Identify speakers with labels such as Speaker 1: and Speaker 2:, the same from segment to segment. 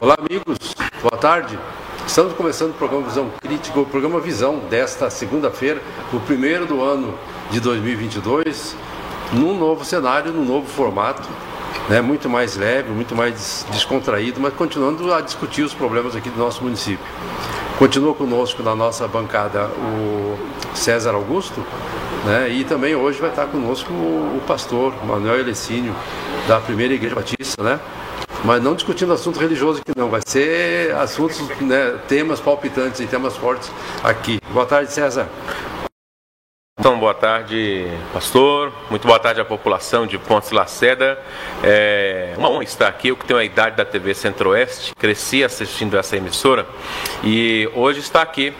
Speaker 1: Olá, amigos. Boa tarde. Estamos começando o programa Visão Crítica, o programa Visão desta segunda-feira, o primeiro do ano de 2022, num novo cenário, num novo formato, né, muito mais leve, muito mais descontraído, mas continuando a discutir os problemas aqui do nosso município. Continua conosco na nossa bancada o César Augusto, né, e também hoje vai estar conosco o, pastor Manuel Elecínio, da Primeira Igreja Batista, né? Mas não discutindo assunto religioso aqui não, vai ser assuntos, né, temas palpitantes e temas fortes aqui. Boa tarde, César.
Speaker 2: Então, boa tarde, pastor. Muito boa tarde à população de Pontes Laceda. É uma honra estar aqui. Eu que tenho a idade da TV Centro-Oeste, cresci assistindo essa emissora e hoje está aqui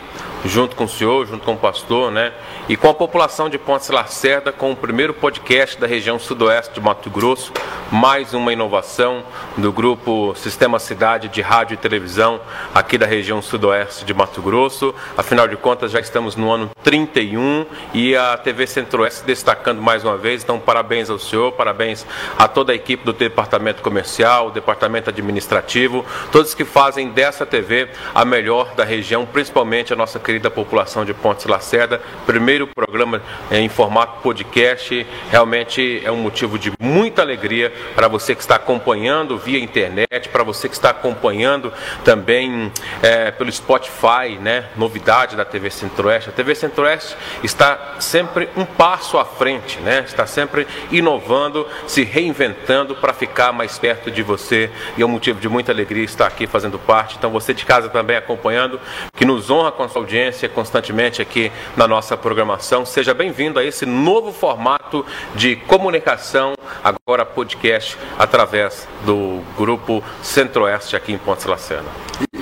Speaker 2: junto com o senhor, junto com o pastor, né? E com a população de Pontes Lacerda, com o primeiro podcast da região sudoeste de Mato Grosso, mais uma inovação do grupo Sistema Cidade de Rádio e Televisão aqui da região sudoeste de Mato Grosso. Afinal de contas, já estamos no ano 31 e a TV Centro-Oeste destacando mais uma vez. Então, parabéns ao senhor, parabéns a toda a equipe do departamento comercial, departamento administrativo, todos que fazem dessa TV a melhor da região, principalmente a nossa querida população de Pontes Lacerda. Primeiro programa em formato podcast, realmente é um motivo de muita alegria para você que está acompanhando via internet, para você que está acompanhando também é, pelo Spotify, né? Novidade da TV Centro-Oeste. A TV Centro-Oeste está sempre um passo à frente, né? Está sempre inovando, se reinventando para ficar mais perto de você e é um motivo de muita alegria estar aqui fazendo parte. Então você de casa também acompanhando, que nos honra com a sua audiência constantemente aqui na nossa programação. Seja bem-vindo a esse novo formato de comunicação, agora podcast, através do Grupo Centro-Oeste aqui em Pontes Lacena.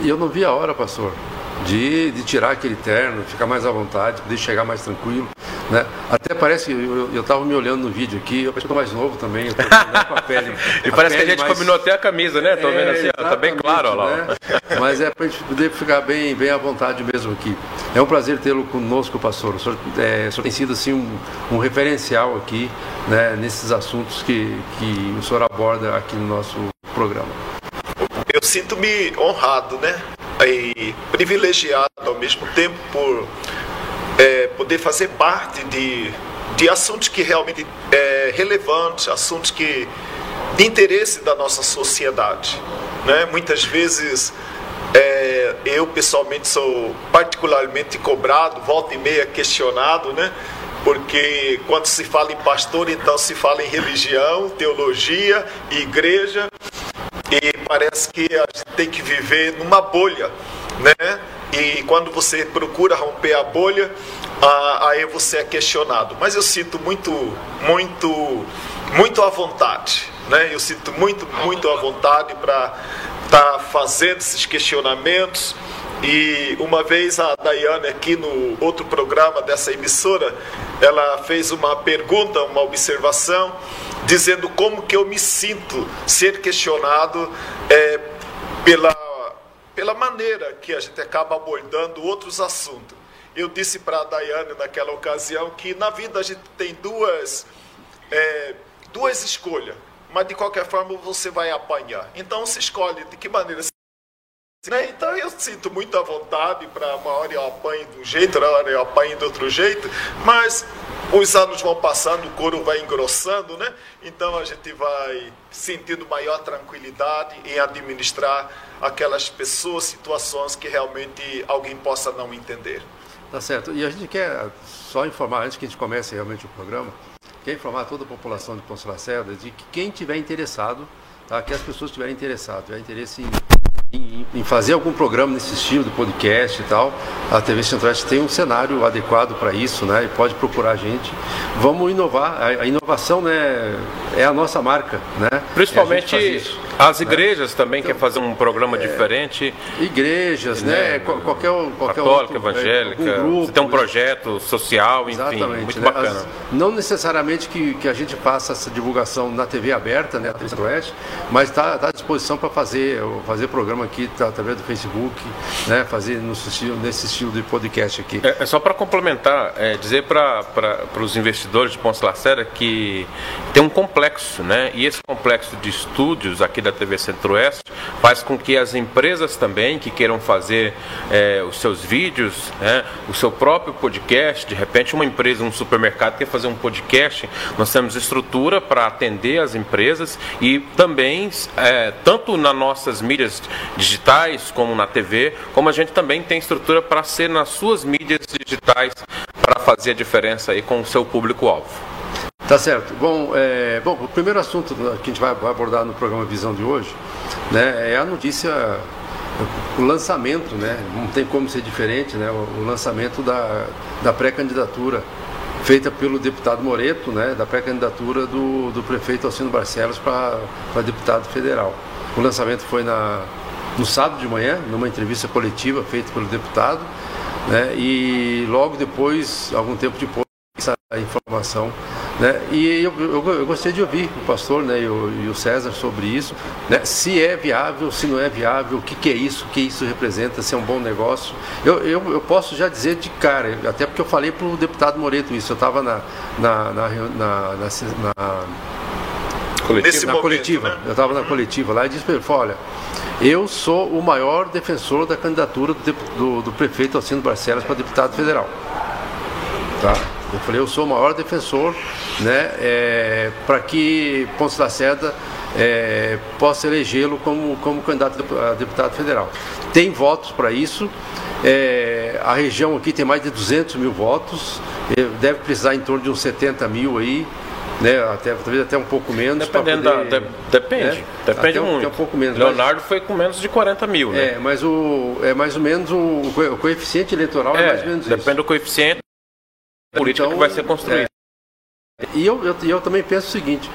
Speaker 1: E eu não vi a hora, pastor, de, de tirar aquele terno, ficar mais à vontade, poder chegar mais tranquilo. Né? Até parece que eu estava me olhando no vídeo aqui, eu estou mais novo também, com
Speaker 2: a pele. e a parece pele que a gente mais... combinou até a camisa, né? Estou é, vendo assim, está bem claro, olha lá. Né?
Speaker 1: Mas é para a gente poder ficar bem, bem à vontade mesmo aqui. É um prazer tê-lo conosco, pastor. O senhor, é, o senhor tem sido assim, um, um referencial aqui né, nesses assuntos que, que o senhor aborda aqui no nosso programa.
Speaker 3: Eu sinto-me honrado, né? E privilegiado ao mesmo tempo por é, poder fazer parte de, de assuntos que realmente é relevantes, assuntos que de interesse da nossa sociedade. Né? Muitas vezes é, eu pessoalmente sou particularmente cobrado, volta e meia questionado, né? porque quando se fala em pastor, então se fala em religião, teologia, igreja, e parece que a gente tem que viver numa bolha, né? E quando você procura romper a bolha, aí você é questionado. Mas eu sinto muito, muito, muito à vontade, né? Eu sinto muito, muito à vontade para estar tá fazendo esses questionamentos. E uma vez a Daiane aqui no outro programa dessa emissora, ela fez uma pergunta, uma observação, dizendo como que eu me sinto ser questionado é, pela pela maneira que a gente acaba abordando outros assuntos. Eu disse para a Daiane naquela ocasião que na vida a gente tem duas, é, duas escolhas, mas de qualquer forma você vai apanhar. Então se escolhe de que maneira né? Então eu sinto muita vontade para uma hora eu apanho de um jeito, outra hora eu apanho de outro jeito, mas os anos vão passando, o couro vai engrossando, né? Então a gente vai sentindo maior tranquilidade em administrar aquelas pessoas, situações que realmente alguém possa não entender.
Speaker 1: Tá certo. E a gente quer só informar, antes que a gente comece realmente o programa, quer informar toda a população de Ponce Lacerda de que quem tiver interessado, tá? que as pessoas tiverem interessado, tiver interesse em em, em, fazer algum programa nesse estilo de podcast e tal, a TV Centro-Oeste tem um cenário adequado para isso, né? E pode procurar a gente. Vamos inovar. A, a inovação, né, é a nossa marca, né?
Speaker 2: Principalmente as né? igrejas né? também então, querem fazer um programa é, diferente.
Speaker 1: Igrejas, né? né? Qualquer, qualquer
Speaker 2: Católica, outro, evangélica. É, grupo, tem um projeto social, enfim, muito né? bacana. As,
Speaker 1: não necessariamente que, que a gente faça essa divulgação na TV aberta, né? A TV Centro-Oeste, mas está tá à disposição para fazer, fazer programa aqui tá, através do Facebook, né? Fazer no estilo, nesse estilo de podcast aqui.
Speaker 2: É, é só para complementar, é, dizer para os investidores de Ponce Lacerda que tem um complexo, né? E esse complexo de estúdios aqui da TV Centro-Oeste, faz com que as empresas também que queiram fazer é, os seus vídeos, né, o seu próprio podcast, de repente uma empresa, um supermercado quer fazer um podcast, nós temos estrutura para atender as empresas e também, é, tanto nas nossas mídias digitais como na TV, como a gente também tem estrutura para ser nas suas mídias digitais para fazer a diferença aí com o seu público-alvo.
Speaker 1: Tá certo. Bom, é, bom, o primeiro assunto que a gente vai abordar no programa Visão de hoje né, é a notícia, o lançamento, né, não tem como ser diferente, né, o, lançamento da, da pré-candidatura feita pelo deputado Moreto, né, da pré-candidatura do, do prefeito Alcino Barcelos para deputado federal. O lançamento foi na, no sábado de manhã, numa entrevista coletiva feita pelo deputado, né, e logo depois, algum tempo depois, essa informação né? E eu, eu, eu, gostei de ouvir o pastor né, e, o, e o César sobre isso, né? se é viável, se não é viável, o que, que é isso, o que isso representa, se é um bom negócio. Eu, eu, eu posso já dizer de cara, até porque eu falei para o deputado Moreto isso, eu estava na, na, na, na, na coletiva, na coletiva. Né? eu estava na coletiva lá e disse para ele, olha, eu sou o maior defensor da candidatura do, do, do prefeito Alcino Barcelos para deputado federal. Tá? Eu falei, eu sou o maior defensor né, é, para que Ponce Lacerda é, possa elegê-lo como, como candidato a deputado federal. Tem votos para isso. É, a região aqui tem mais de 200 mil votos, é, deve precisar em torno de uns 70 mil aí, né, até, talvez até um pouco menos.
Speaker 2: Dependendo poder, da, de, depende, né, depende muito. Um,
Speaker 1: um pouco menos,
Speaker 2: Leonardo mas, foi com menos de 40 mil, né?
Speaker 1: É, mas o, é mais ou menos o, o coeficiente eleitoral é, é mais ou menos
Speaker 2: depende isso. Depende do coeficiente política então, que vai ser construída.
Speaker 1: É, e eu, eu, eu, também penso o seguinte,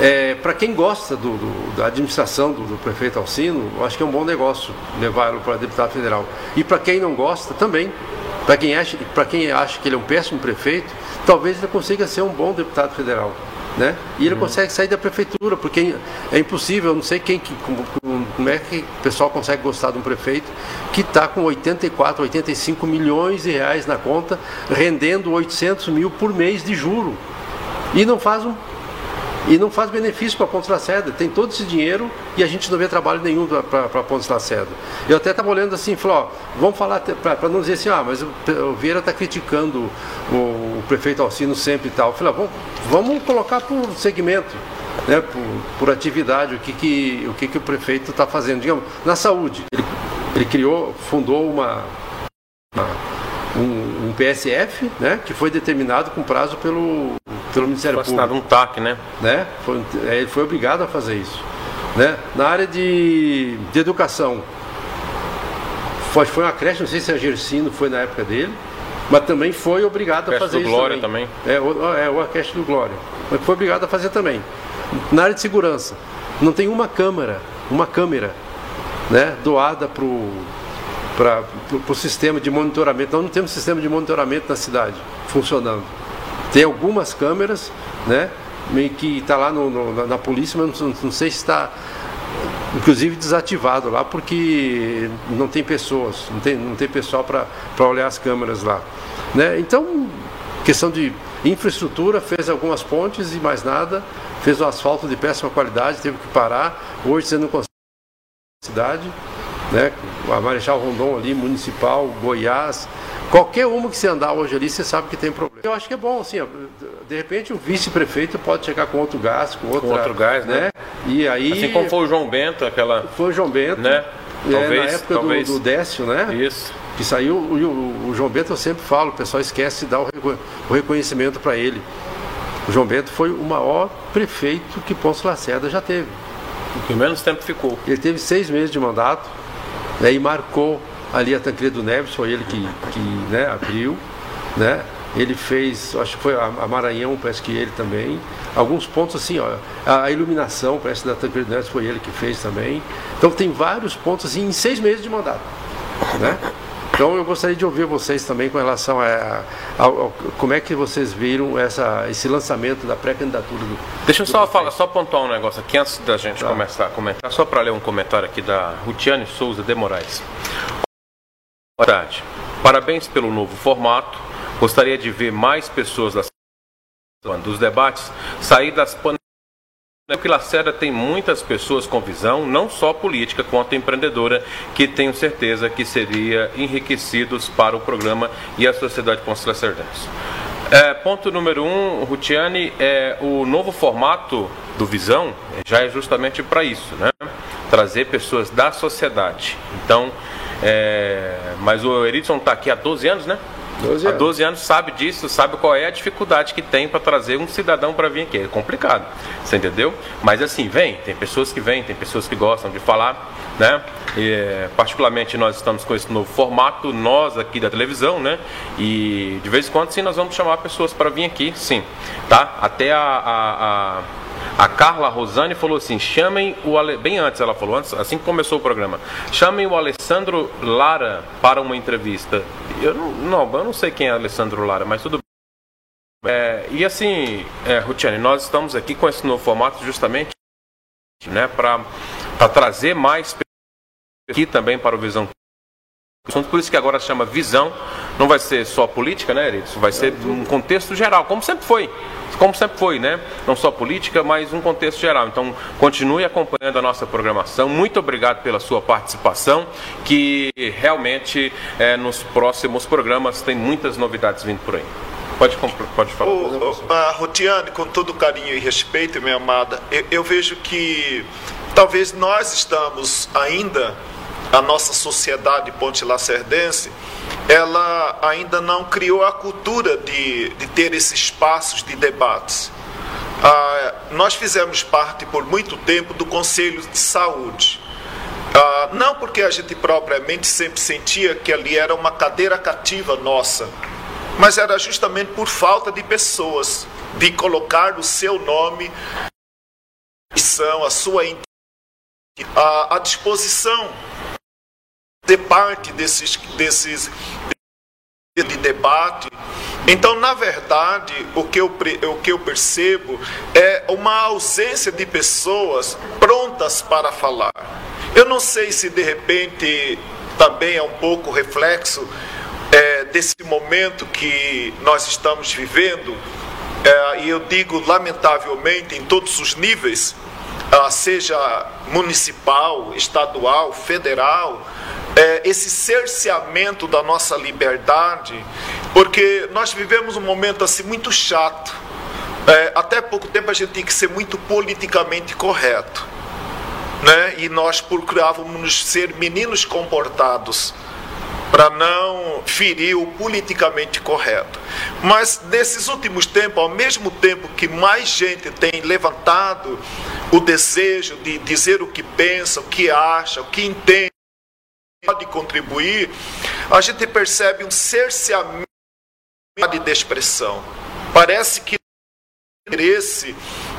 Speaker 1: é, para quem gosta do, do, da administração do, do, prefeito Alcino, eu acho que é um bom negócio levá-lo para deputado federal. E para quem não gosta, também. Para quem, acha, quem acha que ele é um péssimo prefeito, talvez ele consiga ser um bom deputado federal. Né? E ele uhum. consegue sair da prefeitura, porque é impossível, eu não sei quem, como, como é que o pessoal consegue gostar de um prefeito que está com 84, 85 milhões de reais na conta, rendendo 800 mil por mês de juro. E não faz um e não faz benefício para Pontes Lacerda. Tem todo esse dinheiro e a gente não vê trabalho nenhum para Pontes Lacerda. Eu até estava olhando assim, falou, ó, vamos falar, para não dizer assim, ah, mas o, o Vieira está criticando o, o, prefeito Alcino sempre e tal. Eu falei, ah, vamos, vamos colocar por segmento. Né, por, por atividade, o que, que, o, que, que o prefeito está fazendo. Digamos, na saúde, ele, ele criou, fundou uma, uma um, um, PSF, né, que foi determinado com prazo pelo pelo Ministério foi Público.
Speaker 2: um TAC, né?
Speaker 1: né? Foi, é, ele foi obrigado a fazer isso. Né? Na área de, de educação, foi, foi uma creche, não sei se a Gersino foi na época dele, mas também foi obrigado a fazer
Speaker 2: do
Speaker 1: isso.
Speaker 2: Glória também.
Speaker 1: também. É, o, é, o creche do Glória. Mas foi obrigado a fazer também. Na área de segurança, não tem uma câmera, uma câmera né, doada para o sistema de monitoramento. Nós não temos sistema de monitoramento na cidade funcionando. Tem algumas câmeras, né? Que está lá no, no, na polícia, mas não, não sei se está inclusive desativado lá porque não tem pessoas, não tem, não tem pessoal para olhar as câmeras lá. Né? Então, questão de infraestrutura, fez algumas pontes e mais nada, fez o asfalto de péssima qualidade, teve que parar. Hoje você não consegue cidade, né? A Marechal Rondon ali, municipal, Goiás, Qualquer uma que você andar hoje ali, você sabe que tem problema. Eu acho que é bom, assim, de repente o vice-prefeito pode chegar com outro gás, com, outra,
Speaker 2: com outro gás, né? né?
Speaker 1: E aí...
Speaker 2: Assim como foi o João Bento, aquela...
Speaker 1: Foi o João Bento,
Speaker 2: né?
Speaker 1: É, talvez, na época talvez. Do, do Décio, né?
Speaker 2: Isso.
Speaker 1: Que saiu, o, o, o, João Bento eu sempre falo, o pessoal esquece de dar o, o reconhecimento para ele. O João Bento foi o maior prefeito que Ponce Lacerda já teve.
Speaker 2: O que menos tempo ficou.
Speaker 1: Ele teve seis meses de mandato né, e marcou ali a Tancredo Neves, foi ele que, que né, abriu, né? Ele fez, acho que foi a, Maranhão, parece que ele também. Alguns pontos assim, ó, a iluminação, parece que da Tancredo Neves foi ele que fez também. Então tem vários pontos assim em seis meses de mandato, né? Então eu gostaria de ouvir vocês também com relação a, a, a, como é que vocês viram essa, esse lançamento da pré-candidatura do.
Speaker 2: Deixa eu só falar, só pontuar um negócio aqui antes da gente tá. começar a comentar, só para ler um comentário aqui da Rutiane Souza de Moraes. Boa tarde. Parabéns pelo novo formato. Gostaria de ver mais pessoas das dos debates sair das que Lacerda tem muitas pessoas com visão, não só política, quanto empreendedora, que tenho certeza que seria enriquecidos para o programa e a sociedade Ponce Lacerdense. É, ponto número um, Rutiane, é, o novo formato do Visão já é justamente para isso, né? Trazer pessoas da sociedade. Então, é, mas o Eridson está aqui há 12 anos, né? 12 anos. Há 12 anos sabe disso, sabe qual é a dificuldade que tem para trazer um cidadão para vir aqui. É complicado, você entendeu? Mas assim, vem, tem pessoas que vêm, tem pessoas que gostam de falar, né? E, particularmente nós estamos com esse novo formato, nós aqui da televisão, né? E de vez em quando sim, nós vamos chamar pessoas para vir aqui, sim, tá? Até a, a, a a Carla Rosane falou assim: chamem o Ale... bem antes ela falou, antes, assim que começou o programa, chamem o Alessandro Lara para uma entrevista. Eu não, não eu não sei quem é Alessandro Lara, mas tudo bem. É, e assim, é, Rutiane, nós estamos aqui com esse novo formato justamente né, para trazer mais aqui também para o Visão por isso que agora se chama visão, não vai ser só política, né, Erickson? Vai ser um contexto geral, como sempre foi. Como sempre foi, né? Não só política, mas um contexto geral. Então, continue acompanhando a nossa programação. Muito obrigado pela sua participação, que realmente é, nos próximos programas tem muitas novidades vindo por aí. Pode, pode falar. O,
Speaker 3: o, a Rotiane, com todo carinho e respeito, minha amada, eu, eu vejo que talvez nós estamos ainda a nossa sociedade ponte lacerdense, ela ainda não criou a cultura de, de ter esses espaços de debates. Ah, nós fizemos parte por muito tempo do Conselho de Saúde. Ah, não porque a gente propriamente sempre sentia que ali era uma cadeira cativa nossa, mas era justamente por falta de pessoas, de colocar o seu nome, a sua a disposição ser parte desses, desses de debate. Então, na verdade, o que, eu, o que eu percebo é uma ausência de pessoas prontas para falar. Eu não sei se de repente também é um pouco reflexo é, desse momento que nós estamos vivendo, é, e eu digo lamentavelmente em todos os níveis, ah, seja municipal, estadual, federal, é, esse cerceamento da nossa liberdade, porque nós vivemos um momento assim muito chato. É, até pouco tempo a gente tinha que ser muito politicamente correto. Né? E nós procurávamos ser meninos comportados para não ferir o politicamente correto. Mas nesses últimos tempos, ao mesmo tempo que mais gente tem levantado o desejo de dizer o que pensa, o que acha, o que entende, pode contribuir, a gente percebe um cerceamento de expressão. Parece que interesse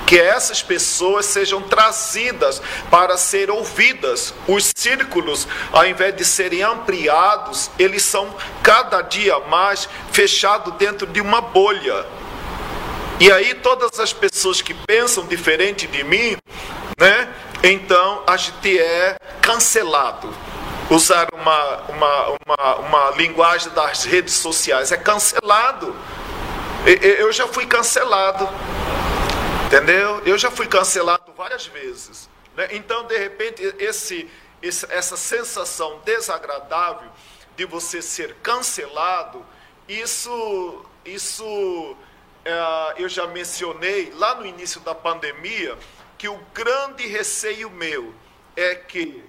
Speaker 3: que essas pessoas sejam trazidas para ser ouvidas. Os círculos, ao invés de serem ampliados, eles são cada dia mais fechados dentro de uma bolha. E aí todas as pessoas que pensam diferente de mim, né? Então a gente é cancelado. Usar uma, uma, uma, uma linguagem das redes sociais é cancelado. Eu já fui cancelado. Entendeu? Eu já fui cancelado várias vezes. Né? Então, de repente, esse, esse, essa sensação desagradável de você ser cancelado, isso, isso é, eu já mencionei lá no início da pandemia, que o grande receio meu é que,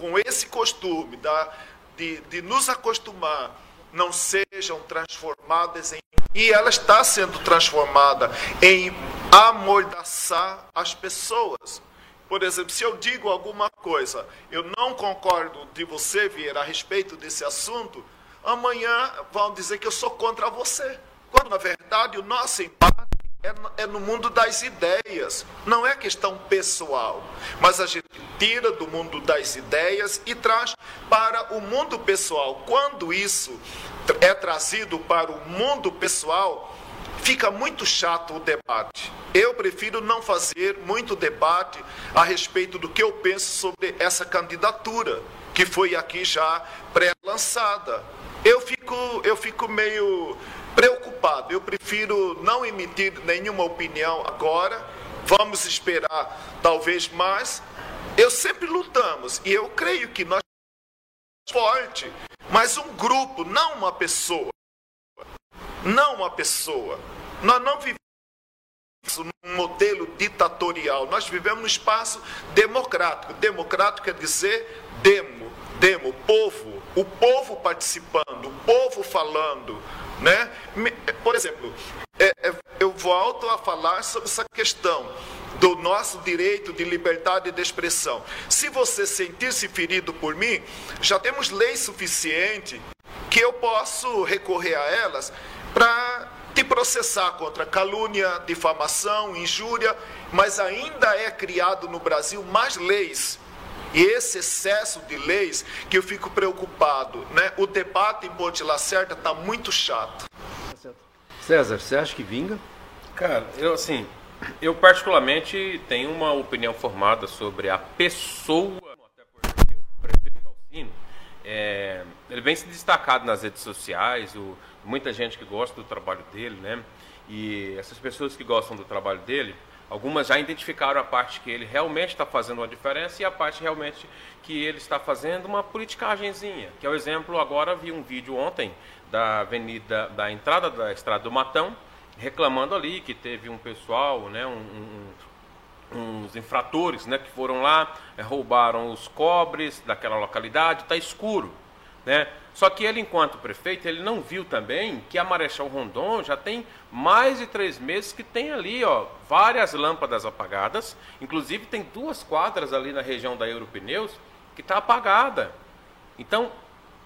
Speaker 3: com esse costume da, de, de nos acostumar, não sejam transformadas em. E ela está sendo transformada em amordaçar as pessoas. Por exemplo, se eu digo alguma coisa, eu não concordo de você vir a respeito desse assunto, amanhã vão dizer que eu sou contra você. Quando na verdade o nosso embate é, é no mundo das ideias, não é questão pessoal, mas a gente tira do mundo das ideias e traz para o mundo pessoal. Quando isso é trazido para o mundo pessoal, fica muito chato o debate. Eu prefiro não fazer muito debate a respeito do que eu penso sobre essa candidatura, que foi aqui já pré-lançada. Eu fico, eu fico meio preocupado. Eu prefiro não emitir nenhuma opinião agora vamos esperar talvez mais. Eu sempre lutamos e eu creio que nós forte, mas um grupo, não uma pessoa. Não uma pessoa. Nós não vivemos num modelo ditatorial, nós vivemos num espaço democrático. Democrático quer dizer demo, demo, povo, o povo participando, o povo falando. Né? Por exemplo, é, é, eu volto a falar sobre essa questão do nosso direito de liberdade de expressão. Se você sentir-se ferido por mim, já temos lei suficiente que eu posso recorrer a elas para te processar contra calúnia, difamação, injúria, mas ainda é criado no Brasil mais leis. E esse excesso de leis que eu fico preocupado, né? O debate em Ponte Lacerda está muito chato.
Speaker 1: César, você acha que vinga?
Speaker 2: Cara, eu assim, eu particularmente tenho uma opinião formada sobre a pessoa, até porque o prefeito Alcino, é, ele vem se destacado nas redes sociais, o, muita gente que gosta do trabalho dele, né? E essas pessoas que gostam do trabalho dele, algumas já identificaram a parte que ele realmente está fazendo uma diferença e a parte realmente que ele está fazendo uma politicagemzinha. Que é o exemplo, agora vi um vídeo ontem da avenida, da entrada da Estrada do Matão, reclamando ali que teve um pessoal, né, um, um, uns infratores, né, que foram lá, é, roubaram os cobres daquela localidade, está escuro. Né? Só que ele, enquanto prefeito, ele não viu também que a Marechal Rondon já tem mais de três meses que tem ali ó, várias lâmpadas apagadas. Inclusive tem duas quadras ali na região da Europneus que está apagada. Então,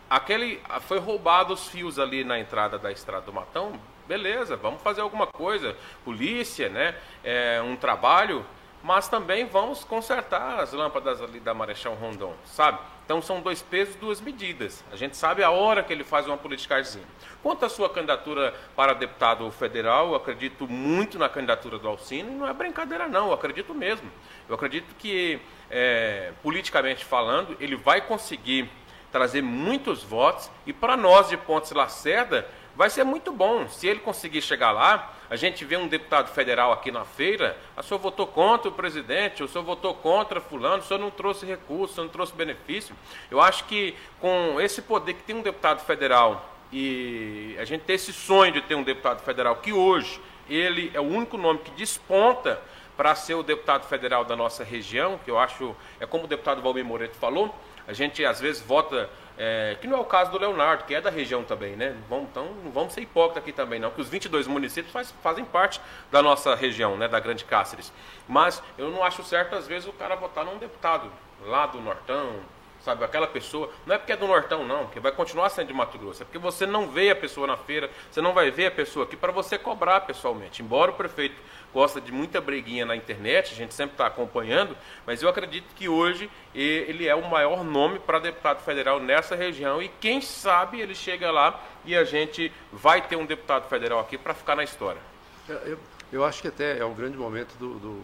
Speaker 2: aquele foi roubado os fios ali na entrada da Estrada do Matão. Beleza, vamos fazer alguma coisa. Polícia, né? É, um trabalho mas também vamos consertar as lâmpadas ali da Marechal Rondon, sabe? Então são dois pesos, duas medidas. A gente sabe a hora que ele faz uma politicazinha. Quanto à sua candidatura para deputado federal, eu acredito muito na candidatura do Alcino e não é brincadeira não, eu acredito mesmo. Eu acredito que, é, politicamente falando, ele vai conseguir trazer muitos votos e para nós de Pontes Lacerda vai ser muito bom. Se ele conseguir chegar lá, a gente vê um deputado federal aqui na feira, a senhor votou contra o presidente, o senhor votou contra fulano, o senhor não trouxe recurso, não trouxe benefício. Eu acho que com esse poder que tem um deputado federal e a gente tem esse sonho de ter um deputado federal que hoje ele é o único nome que desponta para ser o deputado federal da nossa região, que eu acho, é como o deputado Valmir Moreto falou, a gente às vezes vota é, que não é o caso do Leonardo, que é da região também, né? Vamos, então não vamos ser hipócritas aqui também, não, que os 22 municípios faz, fazem parte da nossa região, né, da Grande Cáceres. Mas eu não acho certo, às vezes, o cara votar num deputado lá do Nortão, sabe? Aquela pessoa, não é porque é do Nortão, não, que vai continuar sendo de Mato Grosso, é porque você não vê a pessoa na feira, você não vai ver a pessoa aqui para você cobrar pessoalmente. Embora o prefeito gosta de muita breguinha na internet, a gente sempre está acompanhando, mas eu acredito que hoje ele é o maior nome para deputado federal nessa região e quem sabe ele chega lá e a gente vai ter um deputado federal aqui para ficar na história.
Speaker 1: Eu, eu, acho que até é um grande momento do, do,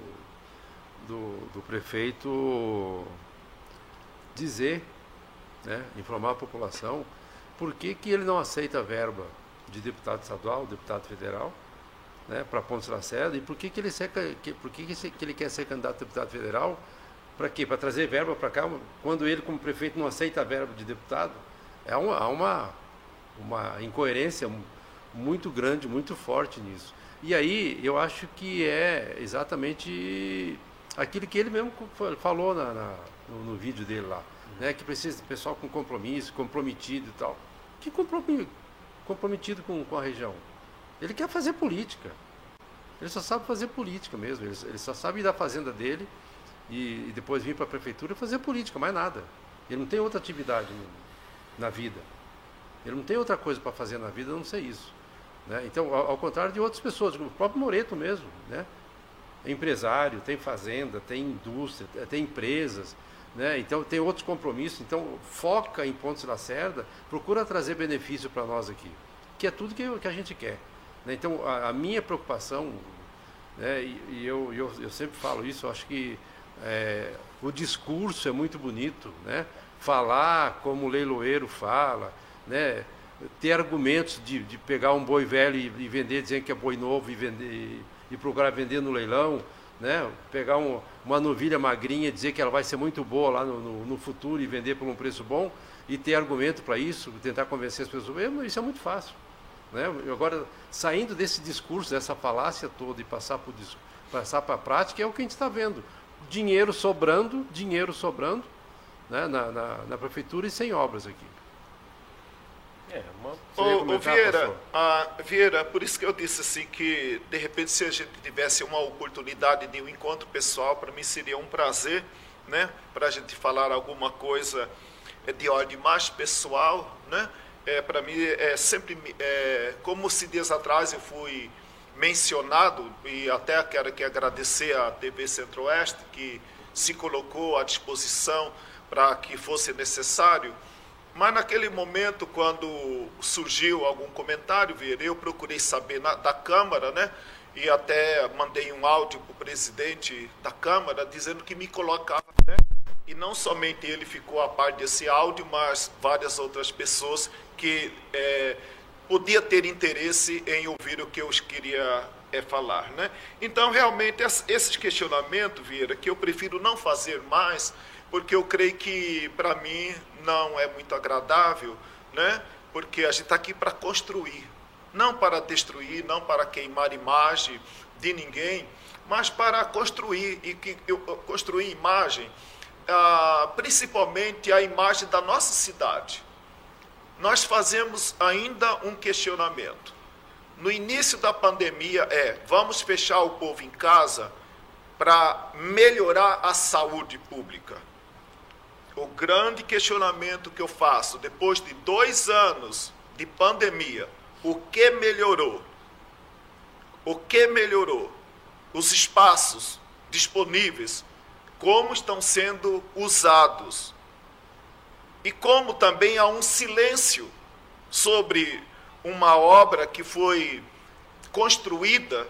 Speaker 1: do, do prefeito dizer, né, informar a população por que, que ele não aceita verba de deputado estadual, deputado federal, né, para Pontes Lacerda, e por que, que, ele, por que, que ele quer ser candidato a deputado federal, para quê? Para trazer verba para cá, quando ele, como prefeito, não aceita a verba de deputado? É uma, há uma, uma incoerência muito grande, muito forte nisso. E aí, eu acho que é exatamente aquilo que ele mesmo falou na, na no, no, vídeo dele lá, né? Que precisa de pessoal com compromisso, comprometido e tal. Que comprometido com, com a região? Ele quer fazer política. Ele só sabe fazer política mesmo. Ele, ele só sabe ir da fazenda dele e, e depois vir para a prefeitura fazer política, mais nada. Ele não tem outra atividade no, na vida. Ele não tem outra coisa para fazer na vida a não ser isso. Né? Então, ao, ao, contrário de outras pessoas, o próprio Moreto mesmo, né? É empresário, tem fazenda, tem indústria, tem empresas, né? então tem outros compromissos. Então, foca em Pontes Lacerda, procura trazer benefício para nós aqui, que é tudo que, que a gente quer. Né? Então, a, a, minha preocupação, né? e, e eu, eu, eu, sempre falo isso, acho que é, o discurso é muito bonito, né? falar como o leiloeiro fala, né? ter argumentos de, de pegar um boi velho e, e vender dizendo que é boi novo e, vender, e, e procurar vender no leilão, né? pegar um, uma novilha magrinha e dizer que ela vai ser muito boa lá no, no, no futuro e vender por um preço bom e ter argumento para isso, tentar convencer as pessoas. Isso é muito fácil. Né? Agora, saindo desse discurso, dessa falácia toda e passar para passar a prática, é o que a gente está vendo. Dinheiro sobrando, dinheiro sobrando né? na, na, na prefeitura e sem obras aqui.
Speaker 3: É, uma... Ô, ô Vieira, a, Vieira, por isso que eu disse assim que de repente se a gente tivesse uma oportunidade de um encontro pessoal, para mim seria um prazer, né, para a gente falar alguma coisa é, de ordem mais pessoal, né? É, para mim é sempre é, como se dias atrás eu fui mencionado e até quero que agradecer à TV Centro-Oeste que se colocou à disposição para que fosse necessário mas naquele momento, quando surgiu algum comentário, eu procurei saber na, da Câmara, né? E até mandei um áudio para o presidente da Câmara dizendo que me colocava, né? E não somente ele ficou a par desse áudio, mas várias outras pessoas que é, podia ter interesse em ouvir o que eu queria é, falar, né? Então, realmente, esses questionamentos, Vieira, que eu prefiro não fazer mais, porque eu creio que para mim não é muito agradável, né? Porque a gente está aqui para construir, não para destruir, não para queimar imagem de ninguém, mas para construir e que construir imagem, ah, principalmente a imagem da nossa cidade. Nós fazemos ainda um questionamento. No início da pandemia é: vamos fechar o povo em casa para melhorar a saúde pública o grande questionamento que eu faço, depois de dois anos de pandemia, o que melhorou? O que melhorou? Os espaços disponíveis, como estão sendo usados. E como também há um silêncio sobre uma obra que foi construída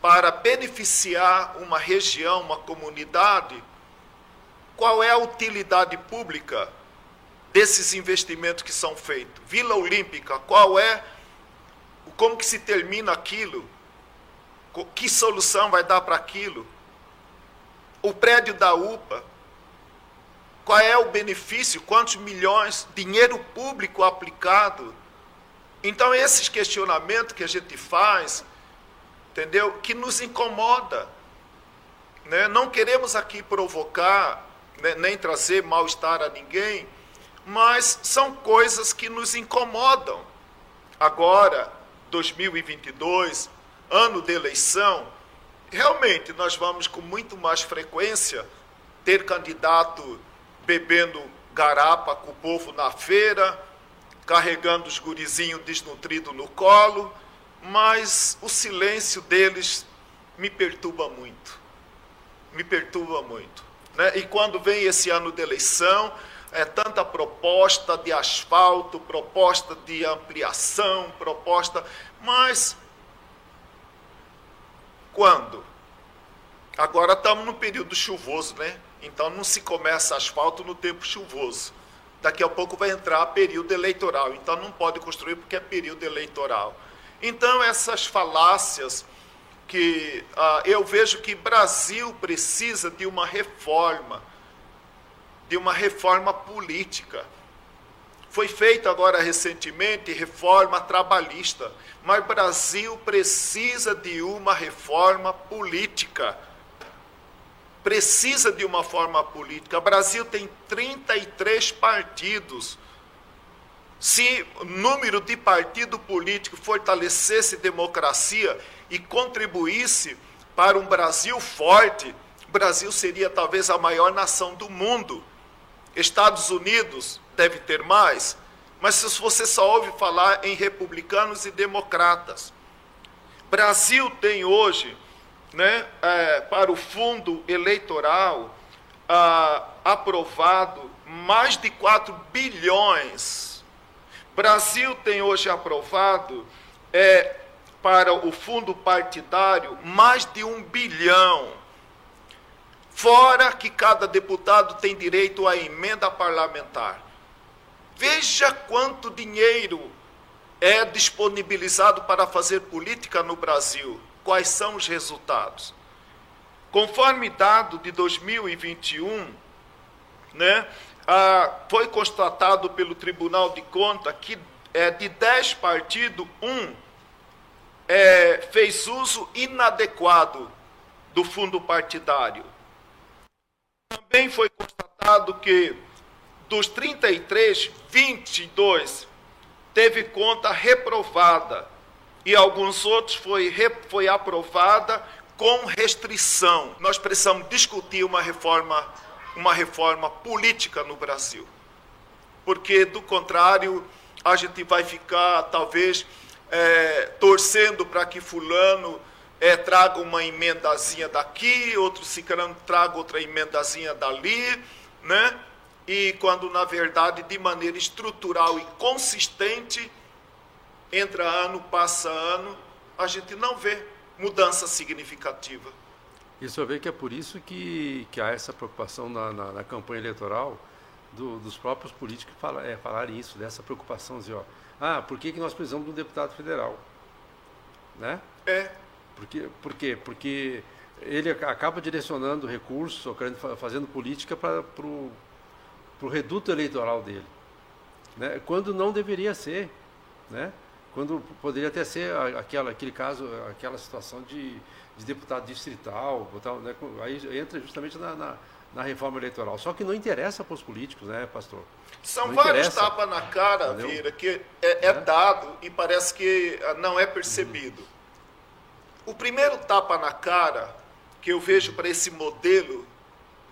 Speaker 3: para beneficiar uma região, uma comunidade qual é a utilidade pública desses investimentos que são feitos? Vila Olímpica, qual é, como que se termina aquilo? Que solução vai dar para aquilo? O prédio da UPA, qual é o benefício? Quantos milhões? Dinheiro público aplicado? Então, esses questionamentos que a gente faz, entendeu? Que nos incomoda. Né? Não queremos aqui provocar né, nem trazer mal-estar a ninguém, mas são coisas que nos incomodam. Agora, 2022, ano de eleição, realmente nós vamos com muito mais frequência ter candidato bebendo garapa com o povo na feira, carregando os gurizinhos desnutridos no colo, mas o silêncio deles me perturba muito. Me perturba muito. Né? E quando vem esse ano de eleição, é tanta proposta de asfalto, proposta de ampliação, proposta, mas quando? Agora estamos no período chuvoso, né? Então não se começa asfalto no tempo chuvoso. Daqui a pouco vai entrar período eleitoral, então não pode construir porque é período eleitoral. Então essas falácias que ah, eu vejo que Brasil precisa de uma reforma, de uma reforma política. Foi feita agora recentemente reforma trabalhista, mas Brasil precisa de uma reforma política. Precisa de uma forma política. O Brasil tem 33 partidos. Se o número de partido político fortalecesse democracia, e contribuísse para um Brasil forte, o Brasil seria talvez a maior nação do mundo. Estados Unidos deve ter mais, mas se você só ouve falar em republicanos e democratas. Brasil tem hoje, né, é, para o fundo eleitoral, ah, aprovado mais de 4 bilhões. Brasil tem hoje aprovado é, para o fundo partidário mais de um bilhão. Fora que cada deputado tem direito à emenda parlamentar. Veja quanto dinheiro é disponibilizado para fazer política no Brasil. Quais são os resultados? conforme dado de 2021, né, ah, foi constatado pelo Tribunal de Contas que é, de 10 partidos, um é, fez uso inadequado do fundo partidário. Também foi constatado que dos 33, 22 teve conta reprovada e alguns outros foi, foi aprovada com restrição. Nós precisamos discutir uma reforma, uma reforma política no Brasil. Porque, do contrário, a gente vai ficar, talvez, é, torcendo para que fulano é, traga uma emendazinha daqui, outro ciclano traga outra emendazinha dali, né? E quando, na verdade, de maneira estrutural e consistente, entra ano, passa ano, a gente não vê mudança significativa.
Speaker 1: E só vê que é por isso que, que há essa preocupação na, na, na campanha eleitoral do, dos próprios políticos fala, é, falarem isso, dessa preocupação, dizer, ó, ah, por que, que nós precisamos de um deputado federal? Né?
Speaker 3: É.
Speaker 1: Por quê? Por quê? Porque ele acaba direcionando recursos, fazendo política para o reduto eleitoral dele. Né? Quando não deveria ser. Né? Quando poderia até ser aquela, aquele caso, aquela situação de, de deputado distrital, né? aí entra justamente na, na, na, reforma eleitoral. Só que não interessa para os políticos, né, pastor?
Speaker 3: São não vários tapas na cara, Entendeu? Vira, que é, é, é, dado e parece que ah, não é percebido. Uhum. O primeiro tapa na cara que eu vejo para esse modelo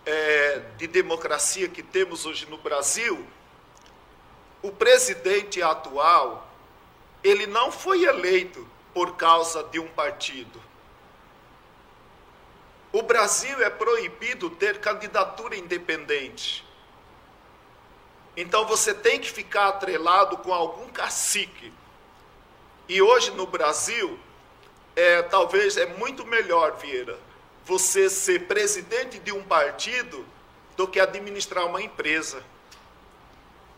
Speaker 3: é, de democracia que temos hoje no Brasil, o presidente atual, ele não foi eleito por causa de um partido. O Brasil é proibido ter candidatura independente. Então você tem que ficar atrelado com algum cacique. E hoje no Brasil, é, talvez é muito melhor, Vieira, você ser presidente de um partido do que administrar uma empresa.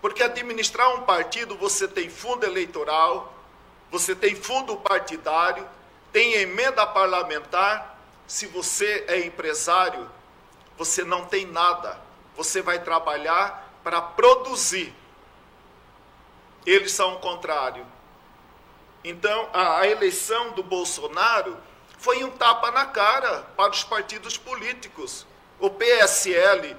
Speaker 3: Porque administrar um partido você tem fundo eleitoral, você tem fundo partidário, tem emenda parlamentar. Se você é empresário, você não tem nada. Você vai trabalhar para produzir. Eles são o contrário então, a, a eleição do Bolsonaro foi um tapa na cara para os partidos políticos. O PSL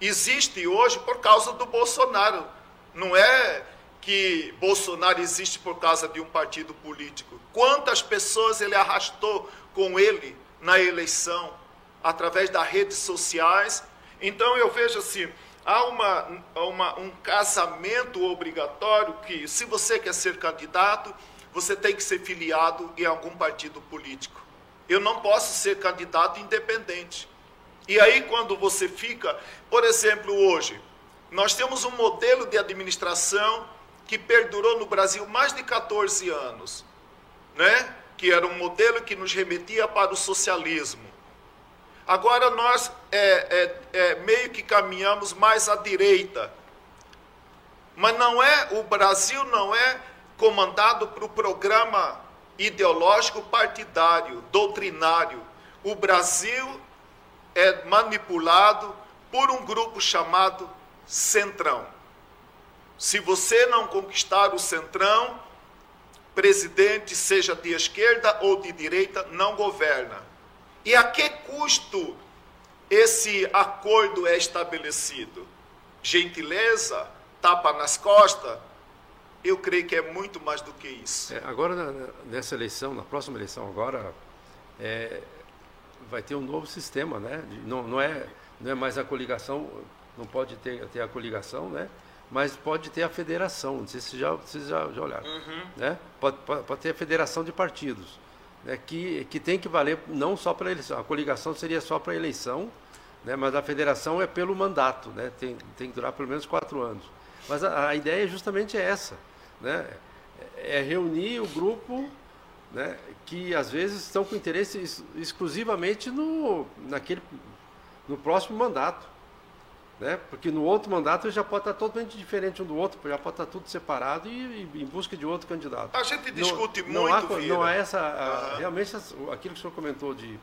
Speaker 3: existe hoje por causa do Bolsonaro. Não é que Bolsonaro existe por causa de um partido político. Quantas pessoas ele arrastou com ele na eleição, através das redes sociais. Então eu vejo assim, há uma, uma, um casamento obrigatório que, se você quer ser candidato, você tem que ser filiado em algum partido político. Eu não posso ser candidato independente. E aí, quando você fica, por exemplo, hoje, nós temos um modelo de administração que perdurou no Brasil mais de 14 anos, né? que era um modelo que nos remetia para o socialismo. Agora nós é, é, é, meio que caminhamos mais à direita. Mas não é, o Brasil não é comandado por um programa ideológico partidário, doutrinário. O Brasil é manipulado por um grupo chamado Centrão. Se você não conquistar o Centrão, presidente, seja de esquerda ou de direita, não governa. E a que custo esse acordo é estabelecido? Gentileza? Tapa nas costas? Eu creio que é muito mais do que isso.
Speaker 1: É, agora, nessa eleição, na próxima eleição, agora, é, vai ter um novo sistema, né? Não, não, é, não é mais a coligação, não pode ter, ter a coligação, né? Mas pode ter a federação, não sei se já, vocês já, já olharam. Uhum. Né? Pode, pode, pode, ter a federação de partidos, né? que, que tem que valer não só para a eleição. A coligação seria só para a eleição, né? mas a federação é pelo mandato, né? tem, tem que durar pelo menos quatro anos. Mas a, a ideia é justamente essa né, é reunir o grupo né, que às vezes estão com interesse exclusivamente no, naquele, no próximo mandato. Né? Porque no outro mandato já pode estar totalmente diferente um do outro, já pode estar tudo separado e, e em busca de outro candidato.
Speaker 3: A gente discute
Speaker 1: não,
Speaker 3: muito,
Speaker 1: não há, não há essa, a, realmente aquilo que o senhor comentou de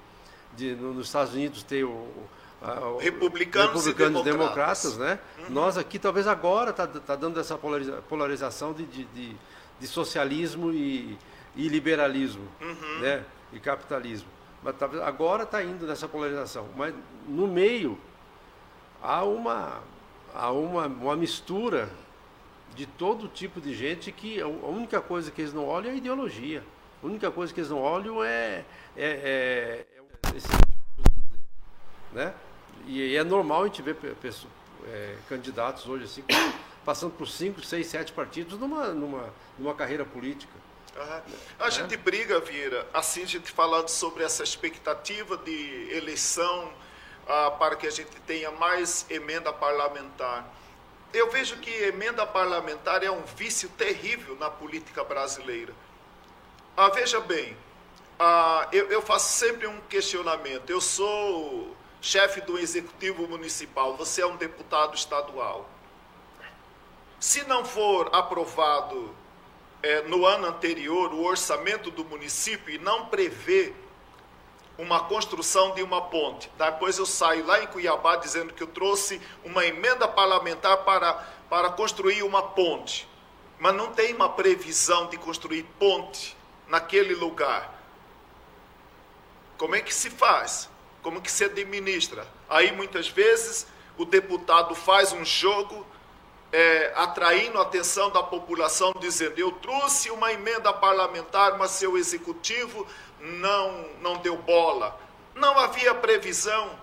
Speaker 1: de no, nos Estados Unidos ter o,
Speaker 3: a, republicanos,
Speaker 1: republicanos e democratas, né? Uhum. Nós aqui talvez agora está tá dando essa polarização de, de, de, de socialismo e, e liberalismo, uhum. né? E capitalismo. Mas talvez agora está indo nessa polarização. Mas no meio há uma há uma, uma mistura de todo tipo de gente que a única coisa que eles não olham é a ideologia. A única coisa que eles não olham é, é, é, é esse, né? E, é normal a gente ver pessoas, é, candidatos hoje assim, passando por cinco, seis, sete partidos numa, numa, numa carreira política.
Speaker 3: Uhum. A gente briga, Vieira, assim, a gente falando sobre essa expectativa de eleição ah, para que a gente tenha mais emenda parlamentar. Eu vejo que emenda parlamentar é um vício terrível na política brasileira. Ah, veja bem, ah, eu, eu faço sempre um questionamento. Eu sou chefe do executivo municipal, você é um deputado estadual. Se não for aprovado é, no ano anterior o orçamento do município e não prevê uma construção de uma ponte, depois eu saio lá em Cuiabá dizendo que eu trouxe uma emenda parlamentar para, para construir uma ponte, mas não tem uma previsão de construir ponte naquele lugar. Como é que se faz? como que se administra. Aí muitas vezes o deputado faz um jogo é, atraindo a atenção da população, dizendo: Eu trouxe uma emenda parlamentar, mas seu executivo não, não deu bola. Não havia previsão,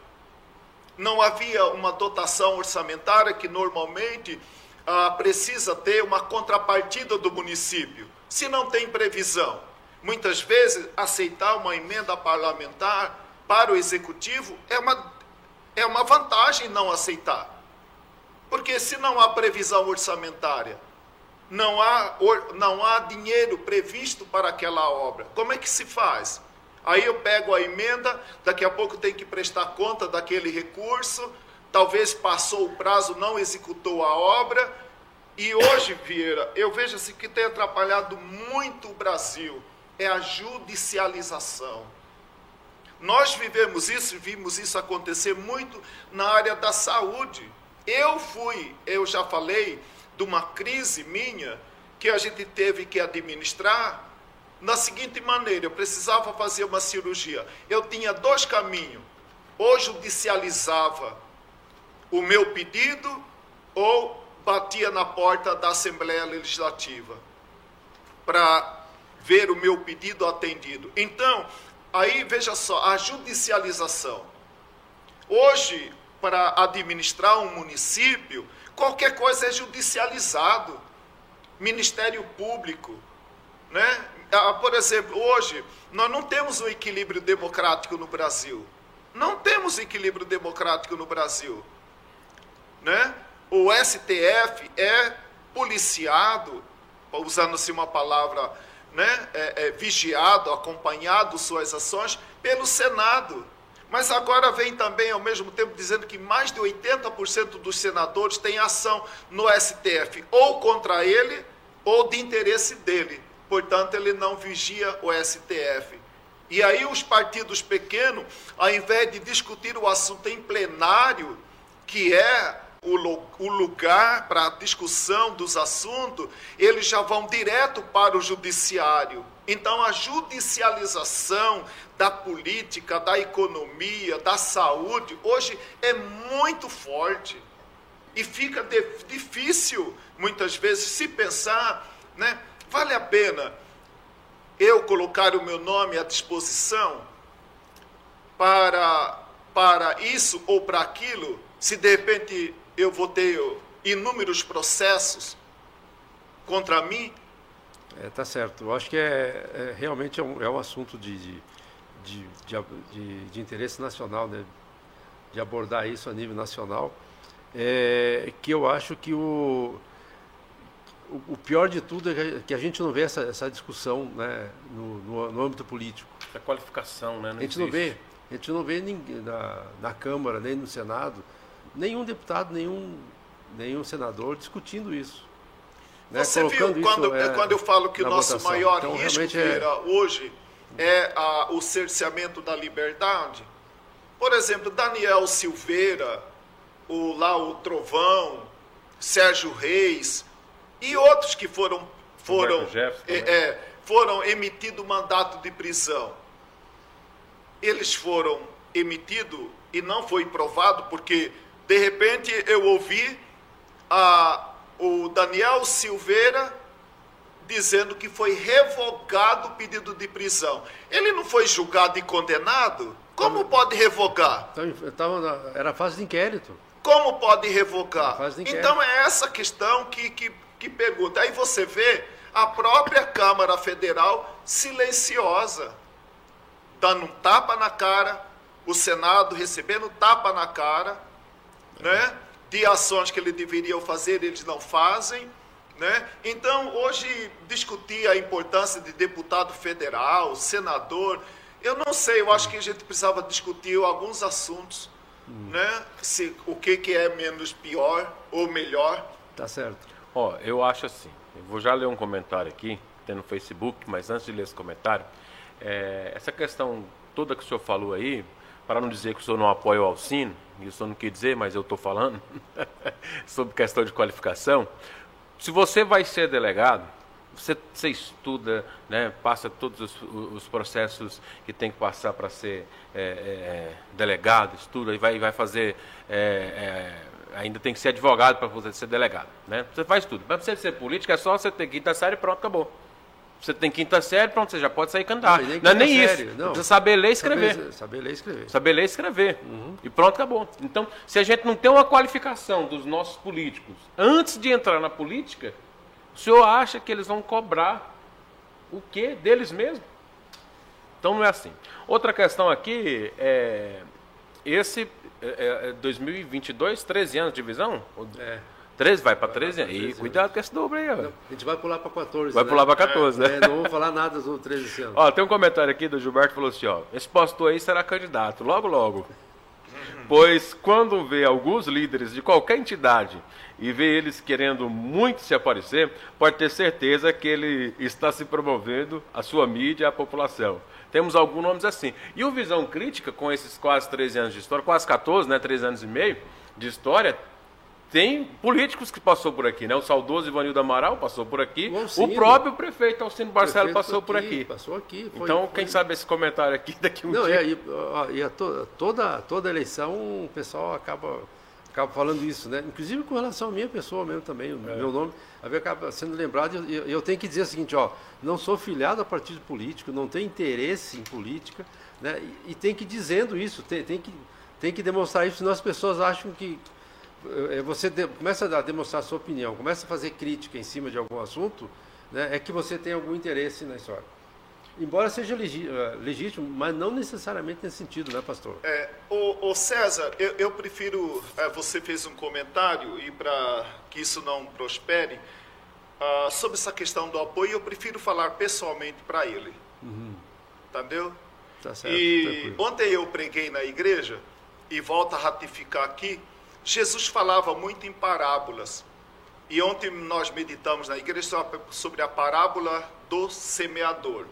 Speaker 3: não havia uma dotação orçamentária que normalmente ah, precisa ter uma contrapartida do município. Se não tem previsão, muitas vezes aceitar uma emenda parlamentar para o executivo é uma, é uma vantagem não aceitar. Porque se não há previsão orçamentária, não há, não há dinheiro previsto para aquela obra, como é que se faz? Aí eu pego a emenda, daqui a pouco tem que prestar conta daquele recurso, talvez passou o prazo, não executou a obra, e hoje, Vieira, eu vejo assim que tem atrapalhado muito o Brasil, é a judicialização. Nós vivemos isso, vimos isso acontecer muito na área da saúde. Eu fui, eu já falei de uma crise minha que a gente teve que administrar na seguinte maneira: eu precisava fazer uma cirurgia. Eu tinha dois caminhos. Ou judicializava o meu pedido, ou batia na porta da Assembleia Legislativa para ver o meu pedido atendido. Então, Aí veja só, a judicialização. Hoje, para administrar um município, qualquer coisa é judicializado. Ministério Público, né? Ah, por exemplo, hoje nós não temos um equilíbrio democrático no Brasil. Não temos equilíbrio democrático no Brasil, né? O STF é policiado, usando-se uma palavra né, é, é, vigiado, acompanhado suas ações pelo Senado. Mas agora vem também, ao mesmo tempo, dizendo que mais de 80% dos senadores têm ação no STF, ou contra ele, ou de interesse dele. Portanto, ele não vigia o STF. E aí os partidos pequenos, ao invés de discutir o assunto em plenário, que é o, lugar para a discussão dos assuntos, eles já vão direto para o judiciário. Então, a judicialização da política, da economia, da saúde, hoje é muito forte. E fica de, difícil, muitas vezes, se pensar, né? Vale a pena eu colocar o meu nome à disposição para, para isso ou para aquilo, se de repente eu vou ter inúmeros processos contra mim?
Speaker 1: É, tá certo. Eu acho que é, é realmente é um, é um assunto de, de, de, de, de interesse nacional, né? de abordar isso a nível nacional, é, que eu acho que o, o, pior de tudo é que a gente não vê essa, essa discussão né, no, no, no âmbito político.
Speaker 2: A qualificação, né?
Speaker 1: Não a gente existe. não vê. A gente não vê ninguém na, na Câmara, nem no Senado, nenhum deputado, nenhum, nenhum senador discutindo isso.
Speaker 3: Né? Você Colocando viu quando, é, quando eu falo que o nosso votação. maior então, risco é... hoje é a, o cerceamento da liberdade? Por exemplo, Daniel Silveira, o, lá o Trovão, Sérgio Reis e outros que foram foram é, é, foram emitido mandato de prisão. Eles foram emitidos e não foi provado porque de repente eu ouvi a, o Daniel Silveira dizendo que foi revogado o pedido de prisão. Ele não foi julgado e condenado? Como pode revogar?
Speaker 1: Então, era fase de inquérito.
Speaker 3: Como pode revogar? Então é essa questão que, que, que pergunta. Aí você vê a própria Câmara Federal silenciosa, dando um tapa na cara, o Senado recebendo tapa na cara, né? de ações que eles deveriam fazer, eles não fazem. Né? Então, hoje, discutir a importância de deputado federal, senador, eu não sei, eu acho que a gente precisava discutir alguns assuntos, hum. né? Se, o que, que é menos pior ou melhor.
Speaker 1: Tá certo.
Speaker 2: Ó, eu acho assim, eu vou já ler um comentário aqui, tem no Facebook, mas antes de ler esse comentário, é, essa questão toda que o senhor falou aí, para não dizer que o senhor não apoia o Alcino, isso eu não quis dizer, mas eu estou falando, sobre questão de qualificação, se você vai ser delegado, você, você estuda, né, passa todos os, os, processos que tem que passar para ser é, é, delegado, estuda e vai, vai fazer. É, é ainda tem que ser advogado para você ser delegado. Né? Você faz tudo. Para você ser político é só você ter quinta série e pronto, acabou. Você tem quinta série, pronto, você já pode sair candidato. Não, não é nem série, isso. Não. Precisa saber ler e escrever.
Speaker 1: Saber, saber ler e escrever.
Speaker 2: Saber ler e escrever. Uhum. E pronto, acabou. Então, se a gente não tem uma qualificação dos nossos políticos antes de entrar na política, o senhor acha que eles vão cobrar o quê? Deles mesmos? Então não é assim. Outra questão aqui é. Esse é, é 2022, 13 anos de divisão? É. 13, vai para 13? E cuidado com esse dobro aí, ó.
Speaker 1: a gente vai pular para 14.
Speaker 2: Vai né? pular para 14,
Speaker 1: é, né? É, não vou falar nada sobre 13 esse ano.
Speaker 2: Ó, tem um comentário aqui do Gilberto que falou assim: ó, esse pastor aí será candidato, logo, logo. Pois quando vê alguns líderes de qualquer entidade e vê eles querendo muito se aparecer, pode ter certeza que ele está se promovendo a sua mídia e a população. Temos alguns nomes assim. E o Visão Crítica, com esses quase 13 anos de história, quase 14, né, 13 anos e meio de história, tem políticos que passou por aqui, né? O saudoso Ivanildo Amaral passou por aqui. O, o próprio prefeito Alcino Barcelo passou por aqui.
Speaker 1: Passou aqui.
Speaker 2: Foi, então, foi... quem sabe esse comentário aqui daqui um
Speaker 1: Não,
Speaker 2: dia.
Speaker 1: É, e, e a to, toda, toda eleição o pessoal acaba, acaba falando isso, né? Inclusive com relação à minha pessoa mesmo também, o é. meu nome acaba sendo lembrado. E eu, eu tenho que dizer o seguinte, ó, não sou filiado a partido político, não tenho interesse em política, né? E, e tem que ir dizendo isso, tem, tem, que, tem que demonstrar isso, senão as pessoas acham que você de, começa a demonstrar a sua opinião, começa a fazer crítica em cima de algum assunto, né, é que você tem algum interesse na história. Embora seja eh, legítimo, mas não necessariamente nesse sentido, né, pastor?
Speaker 3: É, o, o César, eu, eu prefiro. É, você fez um comentário e para que isso não prospere uh, sobre essa questão do apoio, eu prefiro falar pessoalmente para ele. Uhum. Entendeu? Tá certo. E tranquilo. ontem eu preguei na igreja e volto a ratificar aqui Jesus falava muito em parábolas. E ontem nós meditamos na igreja sobre a parábola do semeador.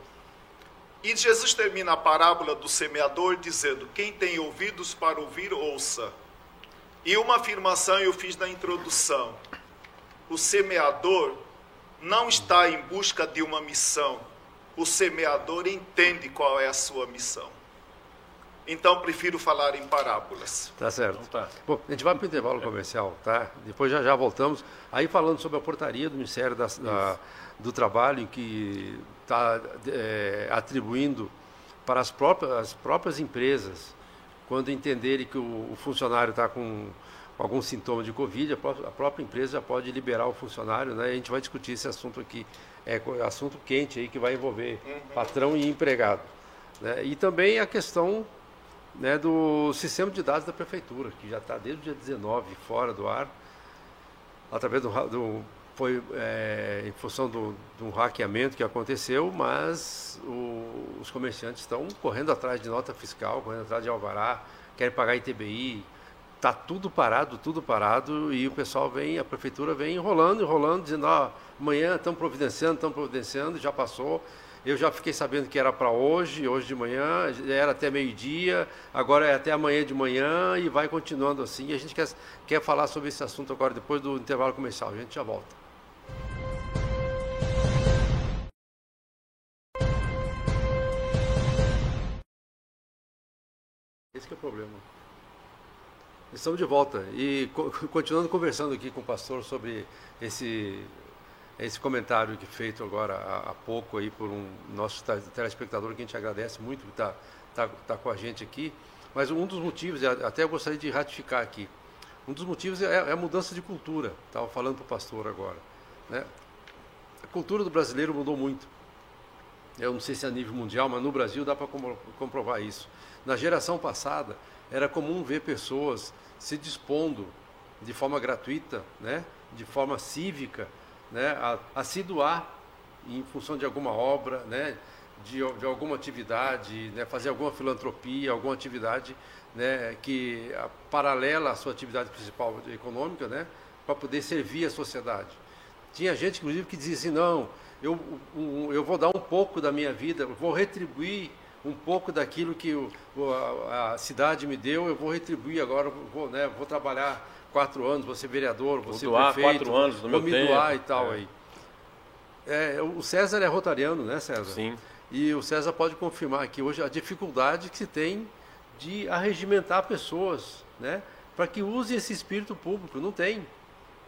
Speaker 3: E Jesus termina a parábola do semeador dizendo: Quem tem ouvidos para ouvir, ouça. E uma afirmação eu fiz na introdução: o semeador não está em busca de uma missão, o semeador entende qual é a sua missão. Então prefiro falar em parábolas.
Speaker 1: Tá certo. Então, tá. Bom, a gente vai para o intervalo comercial, tá? Depois já já voltamos. Aí falando sobre a portaria do Ministério da, da, do Trabalho, que está é, atribuindo para as próprias, as próprias empresas, quando entenderem que o, o funcionário está com algum sintoma de Covid, a própria, a própria, empresa já pode liberar o funcionário, né? A gente vai discutir esse assunto aqui, é assunto quente aí que vai envolver uhum. patrão e empregado. Né? E também a questão né, do sistema de dados da prefeitura, que já está desde o dia 19 fora do ar, através do, do foi é, em função do, do hackeamento que aconteceu, mas o, os comerciantes estão correndo atrás de nota fiscal, correndo atrás de alvará, querem pagar ITBI, está tudo parado, tudo parado, e o pessoal vem, a prefeitura vem enrolando, enrolando, dizendo, ó, amanhã estão providenciando, estão providenciando, já passou, Eu já fiquei sabendo que era para hoje, hoje de manhã, era até meio-dia, agora é até amanhã de manhã e vai continuando assim. E a gente quer, quer falar sobre esse assunto agora, depois do intervalo comercial. A gente já volta. Esse é o problema. Estamos de volta e continuando conversando aqui com o pastor sobre esse esse comentário que feito agora há, pouco aí por um nosso telespectador que a gente agradece muito que está tá, tá com a gente aqui. Mas um dos motivos, até eu gostaria de ratificar aqui, um dos motivos é, é a mudança de cultura. Estava falando para o pastor agora. Né? A cultura do brasileiro mudou muito. Eu não sei se é a nível mundial, mas no Brasil dá para comprovar isso. Na geração passada, era comum ver pessoas se dispondo de forma gratuita, né, de forma cívica, né, a, a se doar em função de alguma obra, né, de, de alguma atividade, né, fazer alguma filantropia, alguma atividade né, que a, paralela à sua atividade principal econômica, né, para poder servir a sociedade. Tinha gente, inclusive, que dizia assim, não, eu, eu vou dar um pouco da minha vida, vou retribuir um pouco daquilo que o, a, a, cidade me deu, eu vou retribuir agora, vou, né, vou trabalhar quatro anos, ser vereador, ser doar prefeito,
Speaker 2: quatro anos
Speaker 1: vou
Speaker 2: meu
Speaker 1: me
Speaker 2: tempo.
Speaker 1: doar e tal é. aí. É, o César é rotariano, né, César?
Speaker 2: Sim.
Speaker 1: E o César pode confirmar aqui hoje a dificuldade que se tem de arregimentar pessoas, né, para que use esse espírito público. Não tem.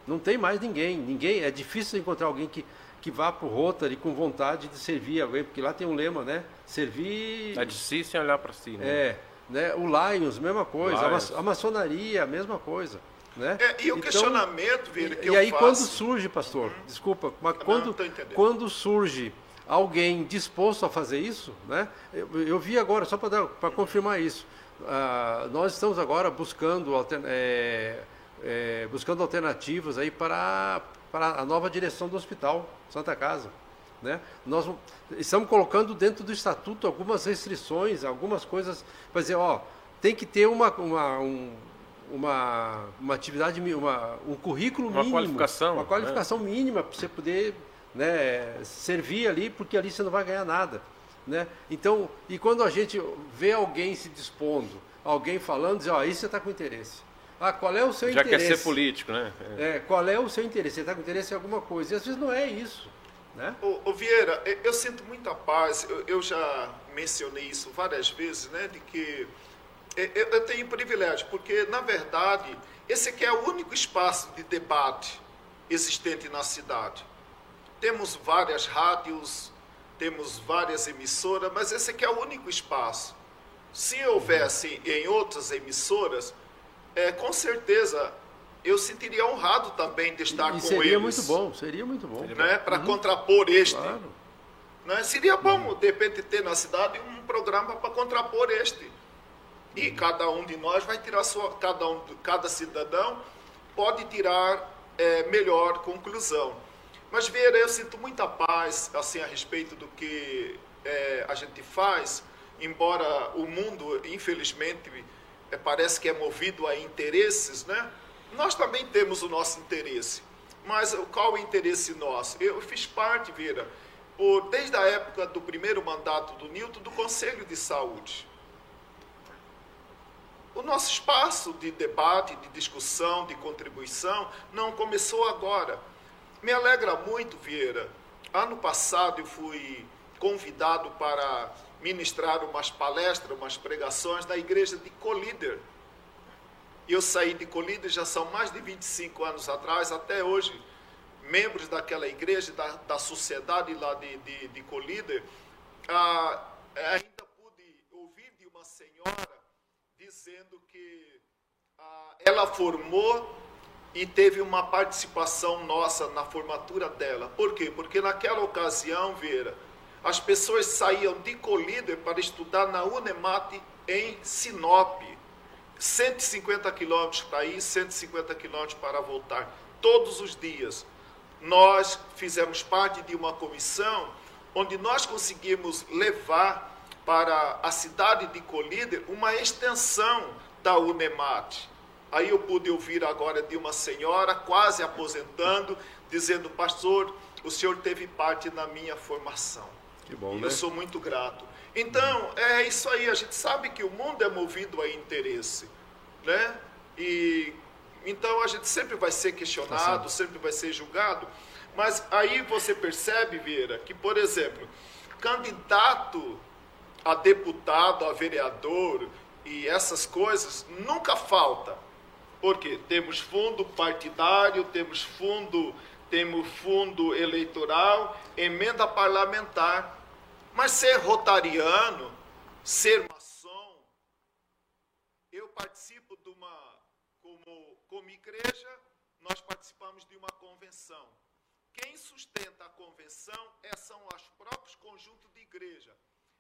Speaker 1: Não tem mais ninguém. Ninguém. É difícil encontrar alguém que que vá para o Rotary com vontade de servir alguém, porque lá tem um lema, né? Servir.
Speaker 2: É difícil olhar para si, né?
Speaker 1: É. Né? O Lions, mesma coisa. Lions. A maçonaria, a mesma coisa. Né?
Speaker 3: É, e o então, questionamento, Vira, que
Speaker 1: e,
Speaker 3: eu
Speaker 1: E aí,
Speaker 3: faço...
Speaker 1: quando surge, pastor, hum. desculpa, mas Não, quando, quando surge alguém disposto a fazer isso, né? Eu, eu vi agora, só para confirmar isso, uh, nós estamos agora buscando, é, é, buscando alternativas aí para, para a nova direção do hospital Santa Casa. Né? Nós estamos colocando dentro do estatuto algumas restrições, algumas coisas para dizer, ó, tem que ter uma, uma, um, uma, uma atividade, uma, um currículo
Speaker 2: uma
Speaker 1: mínimo,
Speaker 2: qualificação,
Speaker 1: uma qualificação né? mínima para você poder né, servir ali, porque ali você não vai ganhar nada. Né? Então, e quando a gente vê alguém se dispondo, alguém falando, diz, ó, isso você está com interesse. Ah, qual é o seu
Speaker 2: Já
Speaker 1: interesse?
Speaker 2: Já quer ser político, né?
Speaker 1: É. é. qual é o seu interesse? Você está com interesse em alguma coisa. E às vezes não é isso. Né?
Speaker 3: Ô, ô Vieira, eu sinto muita paz, eu, eu, já mencionei isso várias vezes, né? De que eu, eu tenho privilégio, porque na verdade esse aqui é o único espaço de debate existente na cidade. Temos várias rádios, temos várias emissoras, mas esse aqui é o único espaço. Se houvesse em outras emissoras, é, com certeza eu sentiria honrado também de estar
Speaker 1: e
Speaker 3: com
Speaker 1: seria
Speaker 3: eles.
Speaker 1: muito bom, seria muito bom.
Speaker 3: Né, Para uhum. contrapor este.
Speaker 1: Claro.
Speaker 3: Né? Seria bom, de repente, ter na cidade um programa para contrapor este. E cada um de nós vai tirar sua. Cada, um, cada cidadão pode tirar é, melhor conclusão. Mas, Vera, eu sinto muita paz assim, a respeito do que é, a gente faz, embora o mundo, infelizmente, é, parece que é movido a interesses, né? Nós também temos o nosso interesse. Mas qual o interesse nosso? Eu fiz parte, Vira, por, desde a época do primeiro mandato do Newton, do Conselho de Saúde. O nosso espaço de debate, de discussão, de contribuição não começou agora. Me alegra muito, Vieira. Ano passado eu fui convidado para ministrar umas palestras, umas pregações na igreja de Colíder. Eu saí de Colíder já são mais de 25 anos atrás, até hoje, membros daquela igreja, da, da sociedade lá de, de, de Colíder, ah, ainda pude ouvir de uma senhora ela formou e teve uma participação nossa na formatura dela. Por quê? Porque naquela ocasião, Vera, as pessoas saíam de Colíder para estudar na Unemate em Sinop. 150 quilômetros para ir, 150 quilômetros para voltar, todos os dias. Nós fizemos parte de uma comissão onde nós conseguimos levar para a cidade de Colíder uma extensão da Unemate. Aí eu pude ouvir agora de uma senhora quase aposentando, dizendo: Pastor, o senhor teve parte na minha formação.
Speaker 1: Que bom,
Speaker 3: e
Speaker 1: né?
Speaker 3: eu sou muito grato. Então, é isso aí, a gente sabe que o mundo é movido a interesse, né? E então a gente sempre vai ser questionado,
Speaker 1: Tá
Speaker 3: sempre vai ser julgado, mas aí você percebe, Vieira, que, por exemplo, candidato a deputado, a vereador e essas coisas nunca falta. Porque temos fundo partidário, temos fundo, temos fundo eleitoral, emenda parlamentar. Mas ser rotariano, ser maçom, eu participo de uma, como, como igreja, nós participamos de uma convenção. Quem sustenta a convenção é, são os próprios conjuntos de igreja.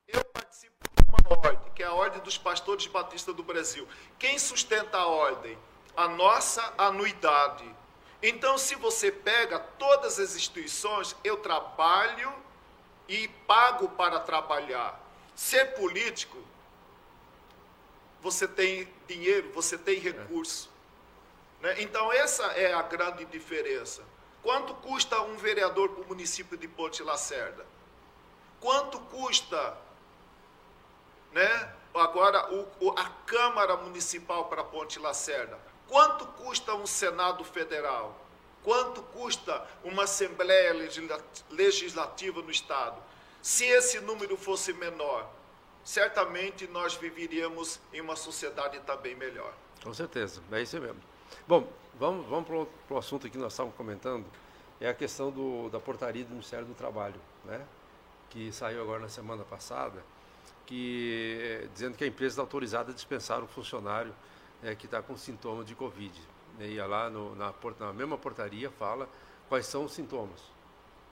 Speaker 3: Eu participo de uma ordem, que é a Ordem dos Pastores Batistas do Brasil. Quem sustenta a ordem? A nossa anuidade. Então, se você pega todas as instituições, eu trabalho e pago para trabalhar. Ser político, você tem dinheiro, você tem recurso. Né? Então, essa é a grande diferença. Quanto custa um vereador para o município de Ponte Lacerda? Quanto custa né? agora o, a Câmara Municipal para Ponte Lacerda? Quanto custa um Senado Federal? Quanto custa uma Assembleia Legislativa no Estado? Se esse número fosse menor, certamente nós viveríamos em uma sociedade também melhor.
Speaker 1: Com certeza, é isso mesmo. Bom, vamos, vamos para o assunto que nós estávamos comentando, é a questão do, da portaria do Ministério do Trabalho, né? que saiu agora na semana passada, que dizendo que a empresa está autorizada a dispensar o funcionário é, que está com sintomas de Covid. E lá no, na, na, mesma portaria fala quais são os sintomas.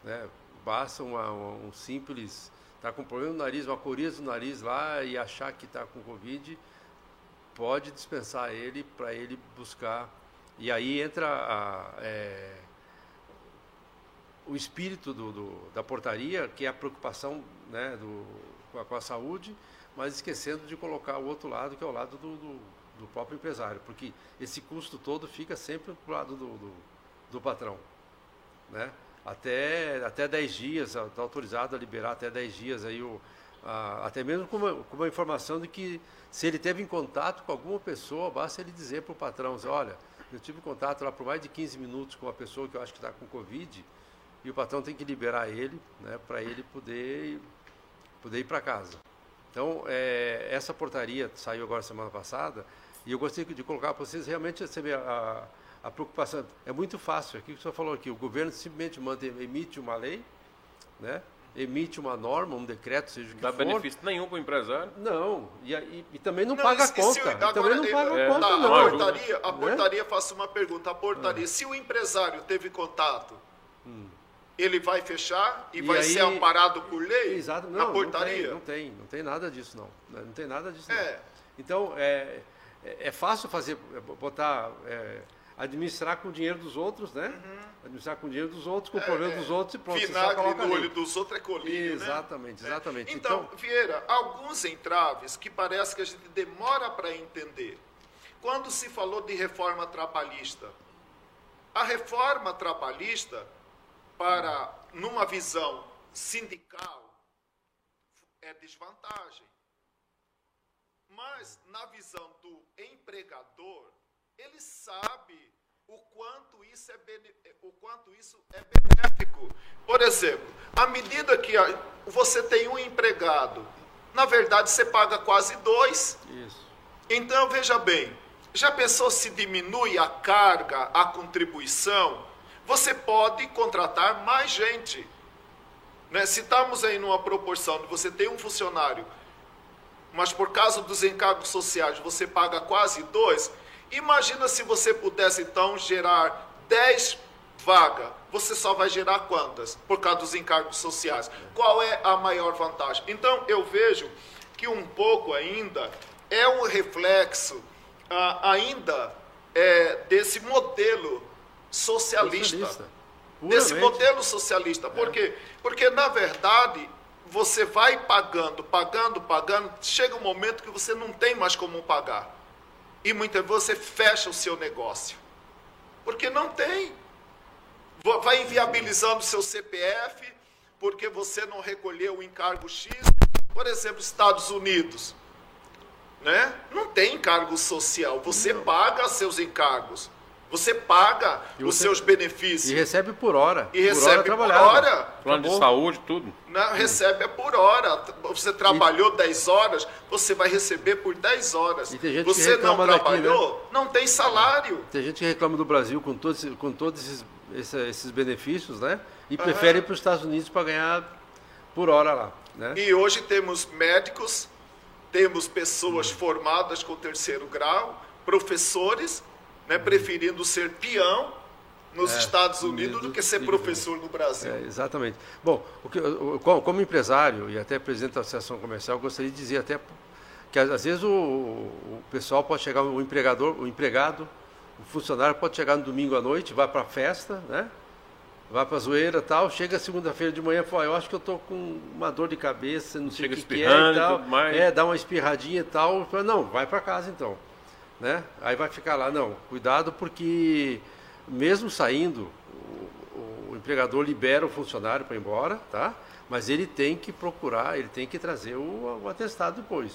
Speaker 1: Né? Basta uma, uma, um simples, está com problema no nariz, uma coriza no nariz lá e achar que está com Covid, pode dispensar ele para ele buscar. E aí entra a, é, o espírito do, do, da portaria, que é a preocupação né, do, com, a, com, a, saúde, mas esquecendo de colocar o outro lado, que é o lado do, do, do próprio empresário, porque esse custo todo fica sempre para o lado do, do, patrão. Né? Até, até 10 dias, está autorizado a liberar até 10 dias aí o, a, até mesmo com uma, com uma, informação de que se ele teve em contato com alguma pessoa, basta ele dizer para o patrão, olha, eu tive contato lá por mais de 15 minutos com uma pessoa que eu acho que está com Covid, e o patrão tem que liberar ele, né, para ele poder, poder ir para casa. Então, é, essa portaria saiu agora semana passada, e eu gostaria de colocar para vocês realmente saber a, a preocupação. É muito fácil, aqui que o senhor falou aqui, o governo simplesmente manda, emite uma lei, né, emite uma norma, um decreto, seja o que
Speaker 2: Dá
Speaker 1: for.
Speaker 2: benefício nenhum para o empresário.
Speaker 1: Não, e, e, e também não, não paga a conta. Se, agora, também não paga
Speaker 3: é,
Speaker 1: a conta,
Speaker 3: tá,
Speaker 1: não.
Speaker 3: A portaria, a portaria né? faço uma pergunta. A portaria, é. se o empresário teve contato, hum. ele vai fechar e, e vai aí, ser amparado por lei?
Speaker 1: Exato, não,
Speaker 3: na portaria?
Speaker 1: Não tem, não tem, não tem nada disso, não. Não tem nada disso, é. Não. Então, é, é fácil fazer, botar, é, administrar com o dinheiro dos outros, né? Uhum. Administrar com o dinheiro dos outros, com o problema dos outros e pronto.
Speaker 3: Vinagre no olho dos outros é colírio,
Speaker 1: Exatamente,
Speaker 3: né?
Speaker 1: exatamente.
Speaker 3: Então, então, Vieira, alguns entraves que parece que a gente demora para entender. Quando se falou de reforma trabalhista, a reforma trabalhista, para numa visão sindical, é desvantagem. Mas na visão do empregador, ele sabe o quanto isso é, o quanto isso é benéfico. Por exemplo, à medida que você tem um empregado, na verdade você paga quase dois.
Speaker 1: Isso.
Speaker 3: Então, veja bem, já pensou se diminui a carga, a contribuição? Você pode contratar mais gente. Né? Se estamos aí numa proporção de você tem um funcionário, mas por causa dos encargos sociais você paga quase dois, Imagina se você pudesse então gerar 10 vagas. Você só vai gerar quantas? Por causa dos encargos sociais. Qual é a maior vantagem? Então eu vejo que um pouco ainda é um reflexo ah, ainda é, desse modelo socialista. socialista. Desse modelo socialista. Por é. quê? Porque, na verdade, você vai pagando, pagando, pagando, chega um momento que você não tem mais como pagar e muitas vezes você fecha o seu negócio. Porque não tem. Vai inviabilizando o seu CPF, porque você não recolheu o encargo X. Por exemplo, Estados Unidos. Né? Não tem encargo social. Você não. paga seus encargos. Você paga você, os seus benefícios.
Speaker 1: E recebe por hora.
Speaker 3: E recebe por hora. Por hora.
Speaker 2: Plano de saúde, tudo.
Speaker 3: Não, recebe é por hora. Você trabalhou e... 10 horas, você vai receber por 10 horas. você não trabalhou, daqui, né? não tem salário.
Speaker 1: Tem gente que reclama do Brasil com todos, com todos esses, esses, esses benefícios, né? E uhum. prefere ir para os Estados Unidos para ganhar por hora lá. Né?
Speaker 3: E hoje temos médicos, temos pessoas uhum. formadas com terceiro grau, professores né, preferindo ser peão nos é, Estados Unidos do que ser professor no Brasil.
Speaker 1: É, exatamente. Bom, o que, o, como empresário e até presidente da Associação Comercial, gostaria de dizer até que às vezes o, o pessoal pode chegar, o empregador, o empregado, o funcionário pode chegar no domingo à noite, vai para a festa, né? vai para a zoeira tal, chega segunda-feira de manhã e fala, eu acho que eu estou com uma dor de cabeça, não sei o que, que é e tal. É, dá uma espirradinha e tal. Fala, não, vai para casa então né? Aí vai ficar lá, não, cuidado porque mesmo saindo, o, o empregador libera o funcionário para ir embora, tá? Mas ele tem que procurar, ele tem que trazer o, o atestado depois.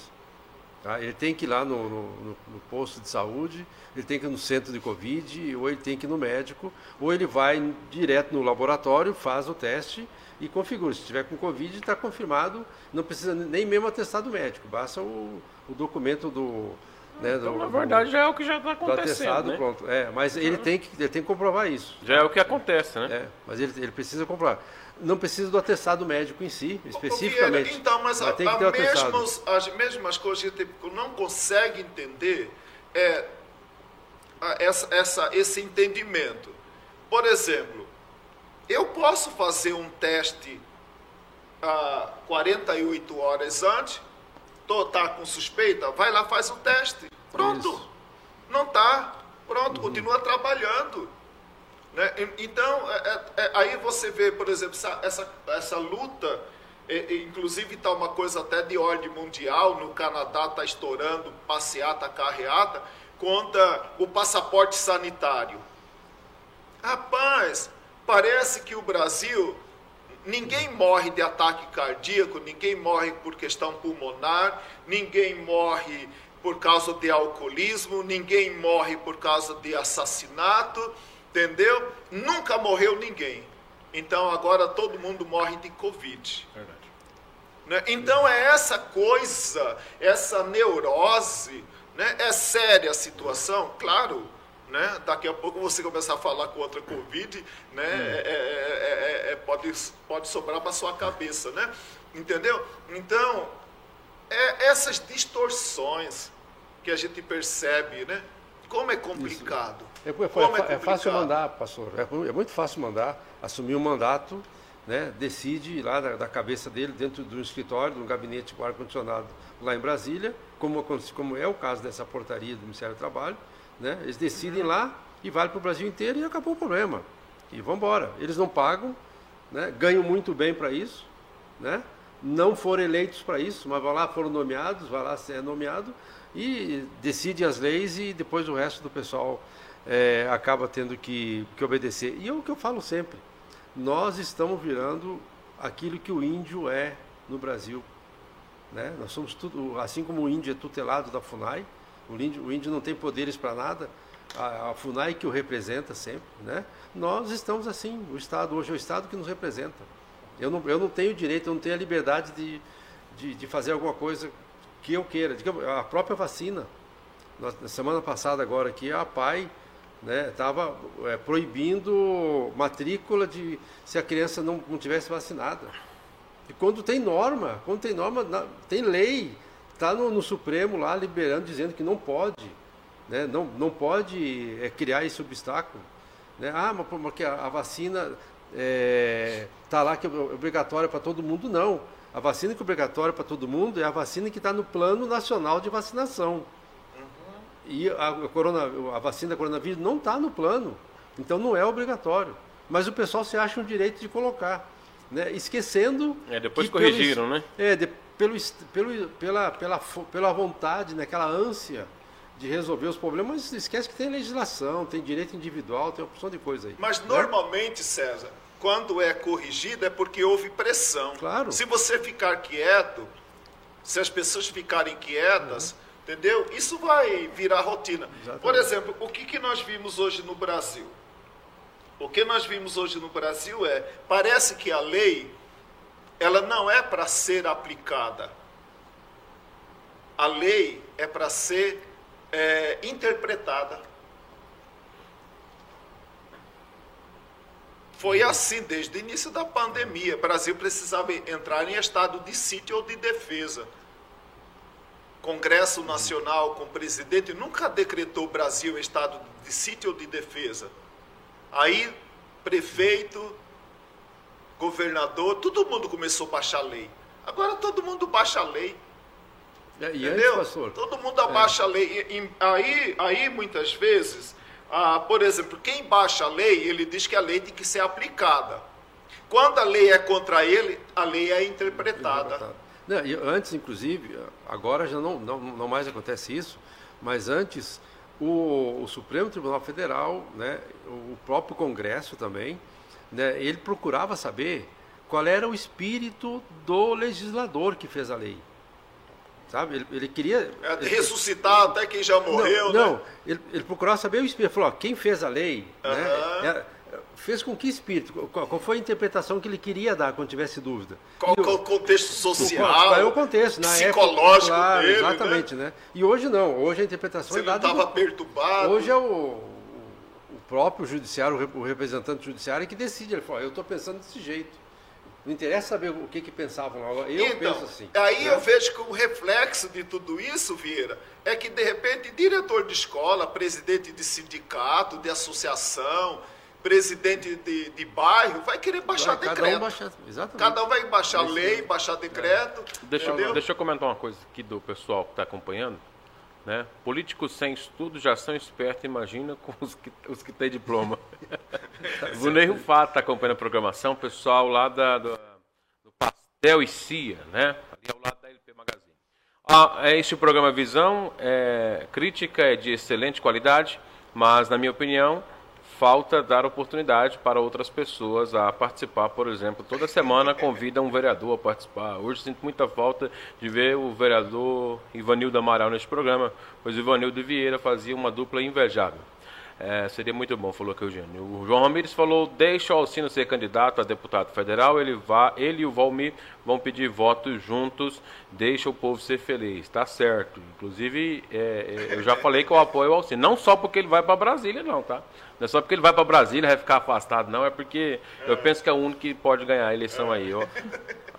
Speaker 1: Tá? Ele tem que ir lá no, no, no, posto de saúde, ele tem que ir no centro de Covid, ou ele tem que ir no médico, ou ele vai direto no laboratório, faz o teste e configura. Se estiver com Covid, está confirmado, não precisa nem mesmo atestado médico, basta o, o documento do,
Speaker 2: né, então, do, na verdade, do, já é o que já está acontecendo. Atestado, né?
Speaker 1: pronto. É, mas ele tem, que, ele tem que comprovar isso.
Speaker 2: Já é o que acontece, né?
Speaker 1: É, mas ele, ele precisa comprovar. Não precisa do atestado médico em si, especificamente.
Speaker 3: Vieira, então, mas, mas a, as mesmas coisas que a gente não consegue entender é essa, essa, esse entendimento. Por exemplo, eu posso fazer um teste a 48 horas antes tô, tá com suspeita, vai lá, faz o teste. Pronto. Isso. Não tá. Pronto, uhum. continua trabalhando. Né? Então, é, é, é, aí você vê, por exemplo, essa, essa, essa luta, inclusive está uma coisa até de ordem mundial, no Canadá está estourando passeata, carreata, contra o passaporte sanitário. Rapaz, parece que o Brasil Ninguém morre de ataque cardíaco, ninguém morre por questão pulmonar, ninguém morre por causa de alcoolismo, ninguém morre por causa de assassinato, entendeu? Nunca morreu ninguém. Então agora todo mundo morre de Covid. Verdade. Né? Então é essa coisa, essa neurose, né? é séria a situação? Claro, né? Daqui a pouco você começar a falar com outra Covid, né? Hum. É, é, é, pode, pode sobrar para sua cabeça, né? Entendeu? Então, é essas distorções que a gente percebe, né? Como é complicado.
Speaker 1: É, Como é, fácil mandar, pastor. É, muito fácil mandar, assumir o um mandato, né? decide lá da, da, cabeça dele, dentro do escritório, do gabinete com ar-condicionado lá em Brasília, como, como é o caso dessa portaria do Ministério do Trabalho, né? Eles decidem lá e vale para o Brasil inteiro e acabou o problema. E vão embora. Eles não pagam, né? ganham muito bem para isso, né? não foram eleitos para isso, mas vão lá, foram nomeados, vai lá ser nomeado e decide as leis e depois o resto do pessoal é, acaba tendo que, que obedecer. E é o que eu falo sempre, nós estamos virando aquilo que o índio é no Brasil. Né? Nós somos tudo, assim como o índio é tutelado da FUNAI, o índio, o índio não tem poderes para nada, a, a, FUNAI que o representa sempre, né? Nós estamos assim, o Estado hoje é o Estado que nos representa. Eu não, eu não tenho direito, eu não tenho a liberdade de, de, de fazer alguma coisa que eu queira. A própria vacina, na semana passada agora aqui, a PAI estava né, é, proibindo matrícula de se a criança não, não tivesse vacinada. E quando tem norma, quando tem norma, tem lei, está no, no, Supremo lá liberando, dizendo que não pode, né? não, não pode é, criar esse obstáculo. Né? Ah, mas porque a, a vacina está é, tá lá que é obrigatória para todo mundo, não. A vacina que é obrigatória para todo mundo é a vacina que está no Plano Nacional de Vacinação. Uhum. E a, a, corona, a vacina da coronavírus não está no plano, então não é obrigatório. Mas o pessoal se acha o direito de colocar. Né? Esquecendo.
Speaker 2: É, depois corrigiram,
Speaker 1: né? É, de, pelo, pelo, pela, pela, pela vontade, naquela né, ânsia de resolver os problemas, mas esquece que tem legislação, tem direito individual, tem uma opção de coisa aí.
Speaker 3: Mas né? normalmente, César, quando é corrigido é porque houve pressão.
Speaker 1: Claro.
Speaker 3: Se você ficar quieto, se as pessoas ficarem quietas, uhum. entendeu? Isso vai virar rotina. Exatamente. Por exemplo, o que, que nós vimos hoje no Brasil? O que nós vimos hoje no Brasil é, parece que a lei, ela não é para ser aplicada. A lei é para ser é, interpretada. Foi assim desde o início da pandemia. O Brasil precisava entrar em estado de sítio ou de defesa. Congresso Nacional com o presidente nunca decretou o Brasil em estado de sítio ou de defesa. Aí, prefeito, governador, todo mundo começou a baixar a lei. Agora todo mundo baixa a lei.
Speaker 1: É, entendeu? Antes,
Speaker 3: todo mundo abaixa é. a lei. E, aí, aí, muitas vezes, ah, por exemplo, quem baixa a lei, ele diz que a lei tem que ser aplicada. Quando a lei é contra ele, a lei é interpretada. interpretada.
Speaker 1: Não, antes, inclusive, agora já não, não, não mais acontece isso, mas antes o, o, Supremo Tribunal Federal, né, o próprio Congresso também, né, ele procurava saber qual era o espírito do legislador que fez a lei. Sabe? Ele, ele queria.
Speaker 3: É, ressuscitar ele, até quem já morreu,
Speaker 1: não, né? Não, ele, ele procurava saber o espírito. Ele falou: ó, quem fez a lei uhum. né, é, fez com que espírito? Qual, qual, foi a interpretação que ele queria dar quando tivesse dúvida?
Speaker 3: Qual, o contexto social?
Speaker 1: Qual, é o contexto? Na
Speaker 3: psicológico época, claro, dele,
Speaker 1: Exatamente, né? né? E hoje não. Hoje a interpretação
Speaker 3: Você
Speaker 1: é dada.
Speaker 3: Você não estava perturbado.
Speaker 1: Hoje é o próprio judiciário, o representante judiciário que decide. Ele falou: eu estou pensando desse jeito. Não interessa saber o que, que pensavam lá. Eu então, penso assim.
Speaker 3: Aí né? eu vejo que o reflexo de tudo isso, Vieira, é que de repente diretor de escola, presidente de sindicato, de associação, presidente de, de bairro, vai querer baixar vai, decreto. Cada um, baixa, exatamente. Cada um vai baixar é lei, baixar decreto.
Speaker 2: É. Deixa, eu, deixa eu comentar uma coisa aqui do pessoal que está acompanhando. Né? Políticos sem estudo já são espertos, imagina com os que, os que têm diploma. o Ney Rufato está acompanhando a programação, pessoal lá da, do, do Pastel e Cia, né? ali ao lado da LP Magazine. Ah, é este programa Visão, é, crítica é de excelente qualidade, mas na minha opinião falta dar oportunidade para outras pessoas a participar, por exemplo. Toda semana convida um vereador a participar. Hoje sinto muita falta de ver o vereador Ivanildo Amaral neste programa, pois Ivanildo Vieira fazia uma dupla invejável. É, seria muito bom, falou que o Eugênio. O João Ramires falou: deixa o Alcino ser candidato a deputado federal, ele, vá, ele e o Valmir vão pedir votos juntos, deixa o povo ser feliz. Tá certo. Inclusive, é, é, eu já falei que eu apoio o Alcino. Não só porque ele vai para Brasília, não, tá? Não é só porque ele vai para Brasília vai ficar afastado, não. É porque eu penso que é o único que pode ganhar a eleição aí. Ó.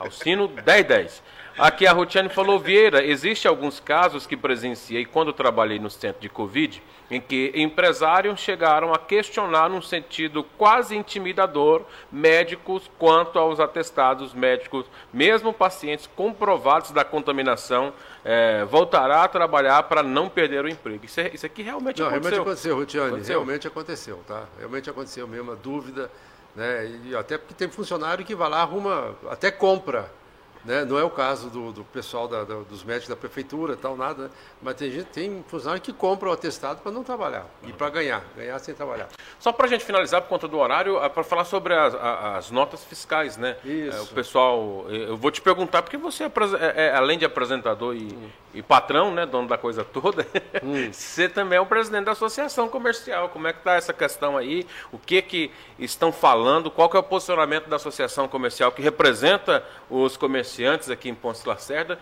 Speaker 2: Alcino 10-10. Aqui a Rutiane falou, Vieira, existe alguns casos que presenciei quando trabalhei no centro de Covid, em que empresários chegaram a questionar num sentido quase intimidador médicos quanto aos atestados médicos, mesmo pacientes comprovados da contaminação, é, voltará a trabalhar para não perder o emprego. Isso, é, isso aqui realmente
Speaker 1: não,
Speaker 2: aconteceu.
Speaker 1: Realmente aconteceu, Rutiane, aconteceu? realmente aconteceu, tá? Realmente aconteceu mesmo, a dúvida, né? E até porque tem funcionário que vai lá, arruma, até compra né? Não é o caso do, do pessoal da, da, dos médicos da prefeitura, tal, nada. Né? Mas tem gente, tem funcionário que compra o atestado para não trabalhar e para ganhar, ganhar sem trabalhar.
Speaker 2: Só para a gente finalizar por conta do horário, é para falar sobre as, as, notas fiscais, né?
Speaker 1: Isso.
Speaker 2: É, o pessoal, eu vou te perguntar porque você é, é, é além de apresentador e, hum. e, patrão, né, dono da coisa toda, hum. você também é o presidente da associação comercial. Como é que está essa questão aí? O que que estão falando? Qual que é o posicionamento da associação comercial que representa os comerciantes? Comerciantes aqui em Pontes Lacerda.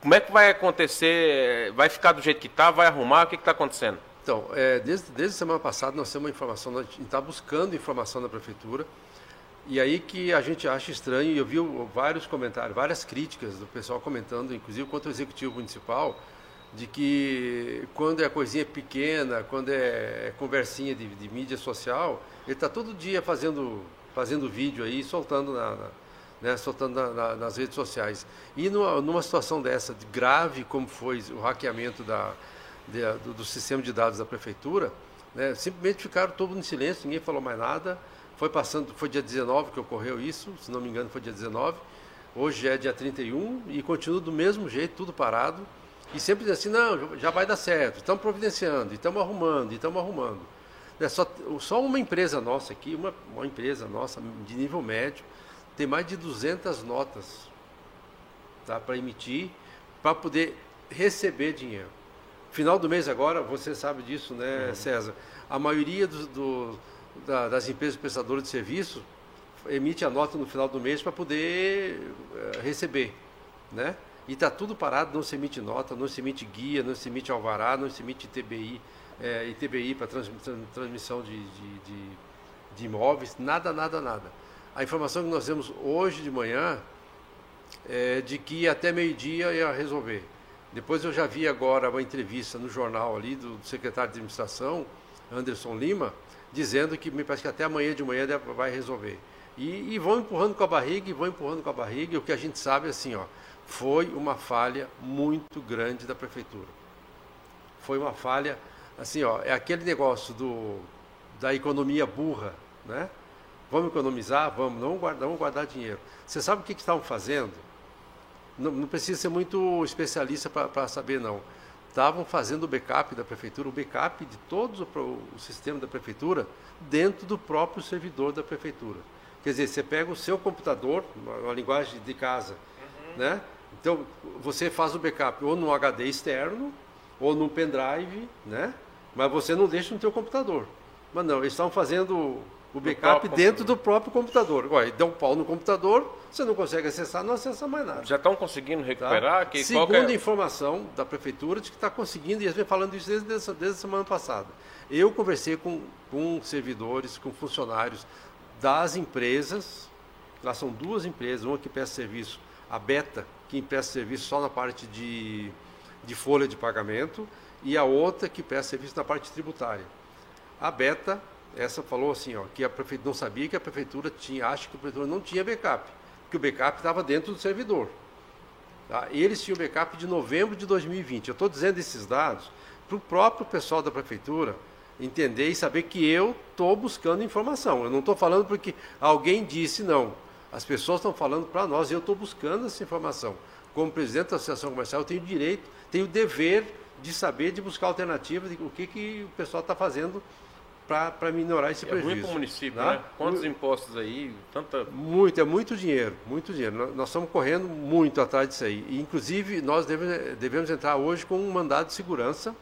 Speaker 2: Como é que vai acontecer? Vai ficar do jeito que está? Vai arrumar? O que está acontecendo?
Speaker 1: Então, é, desde, desde semana passada nós temos uma informação, nós está buscando informação da prefeitura, e aí que a gente acha estranho, e eu vi vários comentários, várias críticas do pessoal comentando, inclusive contra o executivo municipal, de que quando é coisinha pequena, quando é conversinha de, de mídia social, ele está todo dia fazendo, fazendo vídeo aí, soltando na, na né, soltando na, na, nas redes sociais. E numa, numa, situação dessa, de grave como foi o hackeamento da, de, do, do, sistema de dados da prefeitura, né, simplesmente ficaram todos em silêncio, ninguém falou mais nada. Foi passando, foi dia 19 que ocorreu isso, se não me engano foi dia 19. Hoje é dia 31 e continua do mesmo jeito, tudo parado. E sempre diz assim, não, já vai dar certo, estamos providenciando, estamos arrumando, estamos arrumando. É só, só uma empresa nossa aqui, uma, uma empresa nossa de nível médio, tem mais de 200 notas tá, para emitir, para poder receber dinheiro. Final do mês agora, você sabe disso, né, uhum. César? A maioria do, do, da, das empresas prestadoras de serviço emite a nota no final do mês para poder uh, receber, né? E está tudo parado, não se emite nota, não se emite guia, não se emite alvará, não se emite ITBI, é, ITBI para trans, transmissão de, de, de, de, imóveis, nada, nada, nada. A informação que nós temos hoje de manhã é de que até meio-dia ia resolver. Depois eu já vi agora uma entrevista no jornal ali do, secretário de administração, Anderson Lima, dizendo que me parece que até amanhã de manhã vai resolver. E, e vão empurrando com a barriga, e vão empurrando com a barriga, e o que a gente sabe é assim, ó, foi uma falha muito grande da prefeitura. Foi uma falha, assim, ó, é aquele negócio do, da economia burra, né? Vamos economizar? Vamos, não guardar, vamos guardar dinheiro. Você sabe o que, que estavam fazendo? Não, não, precisa ser muito especialista para saber, não. Estavam fazendo o backup da prefeitura, o backup de todo o, o sistema da prefeitura dentro do próprio servidor da prefeitura. Quer dizer, você pega o seu computador, uma linguagem de casa, uhum. né? Então, você faz o backup ou no HD externo, ou no pendrive, né? Mas você não deixa no teu computador. Mas não, eles estão fazendo o backup dentro do próprio computador. Olha, deu um pau no computador, você não consegue acessar, não acessa mais nada.
Speaker 2: Já estão conseguindo tá? recuperar?
Speaker 1: Tá? Que Segundo qualquer... informação da prefeitura, de que está conseguindo, e eles vem falando isso desde, desde a semana passada. Eu conversei com, com servidores, com funcionários das empresas, lá são duas empresas, uma que presta serviço, a Beta, que presta serviço só na parte de, de folha de pagamento, e a outra que presta serviço na parte tributária. A Beta, essa falou assim, ó, que a prefeitura não sabia que a prefeitura tinha, acha que a prefeitura não tinha backup, que o backup estava dentro do servidor. Tá? Eles tinham backup de novembro de 2020. Eu estou dizendo esses dados para o próprio pessoal da prefeitura, entender e saber que eu estou buscando informação. Eu não estou falando porque alguém disse, não. As pessoas estão falando para nós e eu estou buscando essa informação. Como presidente da Associação Comercial, eu tenho direito, tenho o dever de saber, de buscar alternativas, de o que, que o pessoal está fazendo para minorar esse é prejuízo. É
Speaker 2: ruim para o município, tá? né? Quantos impostos aí? Tanta...
Speaker 1: Muito, é muito dinheiro, muito dinheiro. Nós, nós estamos correndo muito atrás disso aí. E, inclusive, nós devemos, devemos entrar hoje com um mandado de segurança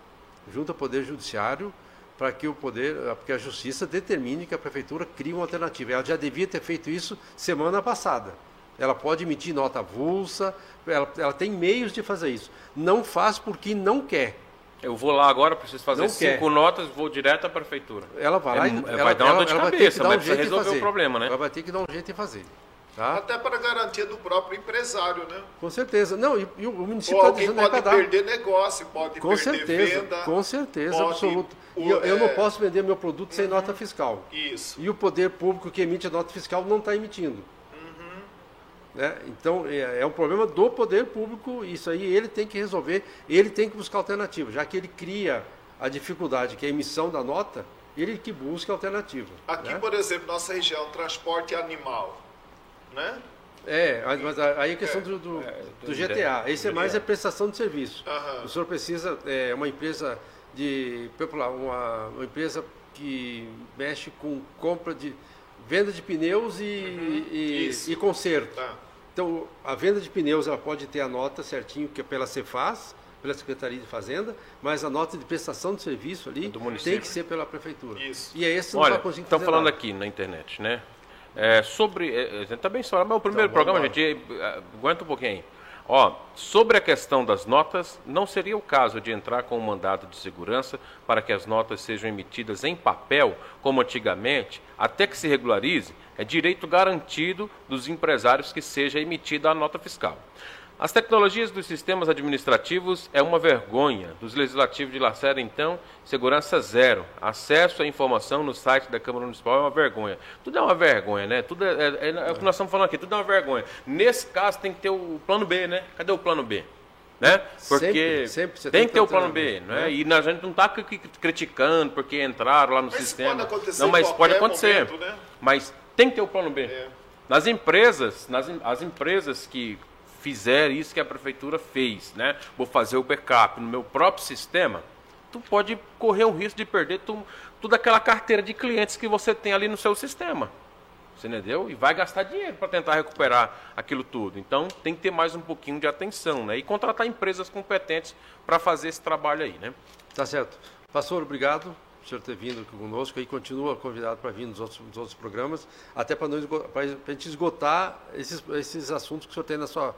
Speaker 1: junto ao Poder Judiciário para que o poder, porque a justiça determine que a prefeitura crie uma alternativa. Ela já devia ter feito isso semana passada. Ela pode emitir nota avulsa, ela, ela tem meios de fazer isso. Não faz porque não quer.
Speaker 2: Eu vou lá agora, preciso fazer não cinco quer. notas, vou direto à prefeitura.
Speaker 1: Ela vai lá
Speaker 2: é,
Speaker 1: e
Speaker 2: vai ela, dar uma dor de cabeça, mas precisa resolver o problema, né?
Speaker 1: Ela vai ter que dar um jeito em fazer.
Speaker 3: Tá? Até para garantia do próprio empresário, né?
Speaker 1: Com certeza. Não, e, e o município
Speaker 3: está dizendo pode é perder negócio, pode
Speaker 1: com
Speaker 3: perder
Speaker 1: certeza,
Speaker 3: venda.
Speaker 1: Com certeza, pode, absoluto. E eu, é... eu, não é, posso vender meu produto sem uhum, nota fiscal.
Speaker 3: Isso.
Speaker 1: E o poder público que emite a nota fiscal não está emitindo. Né? Então, é, é um problema do poder público, isso aí ele tem que resolver, ele tem que buscar alternativa, já que ele cria a dificuldade, que é a emissão da nota, ele que busca alternativa.
Speaker 3: Aqui,
Speaker 1: né?
Speaker 3: por exemplo, nossa região, transporte animal né?
Speaker 1: É, mas aí a questão é, do, do, é, do, GTA. Esse é mais a prestação de serviço. Uhum. O senhor precisa, é uma empresa de, uma, uma empresa que mexe com compra de venda de pneus e, uhum. e, e, conserto. Tá. Então, a venda de pneus ela pode ter a nota certinho que é pela Cefaz, pela Secretaria de Fazenda, mas a nota de prestação de serviço ali é tem que ser pela prefeitura.
Speaker 3: Isso.
Speaker 1: E é esse
Speaker 2: não Olha, estão falando nada. aqui na internet, né? É, sobre. É, a gente está bem falando, mas o primeiro então, programa, a gente. É, aguenta um pouquinho aí. Ó, sobre a questão das notas, não seria o caso de entrar com um mandado de segurança para que as notas sejam emitidas em papel, como antigamente, até que se regularize? É direito garantido dos empresários que seja emitida a nota fiscal. As tecnologias dos sistemas administrativos é uma vergonha. Dos legislativos de Lacerda, então, segurança zero. Acesso à informação no site da Câmara Municipal é uma vergonha. Tudo é uma vergonha, né? Tudo é, é, é, é o que nós estamos falando aqui, tudo é uma vergonha. Nesse caso tem que ter o plano B, né? Cadê o plano B? Né? Porque sempre, sempre tem que ter o plano B, né? E a gente não está criticando porque entraram lá no
Speaker 3: mas
Speaker 2: sistema.
Speaker 3: Pode acontecer
Speaker 2: não, mas pode acontecer.
Speaker 3: Momento, né?
Speaker 2: Mas tem que ter o plano B. É. Nas empresas, nas as empresas que fizer isso que a prefeitura fez, né? Vou fazer o backup no meu próprio sistema, tu pode correr o risco de perder tu, toda aquela carteira de clientes que você tem ali no seu sistema. Você entendeu? E vai gastar dinheiro para tentar recuperar aquilo tudo. Então tem que ter mais um pouquinho de atenção, né? E contratar empresas competentes para fazer esse trabalho aí, né?
Speaker 1: Tá certo. Pastor, obrigado por senhor ter vindo aqui conosco e continua convidado para vir nos outros, nos outros programas, até para a gente esgotar esses, esses assuntos que o senhor tem na sua,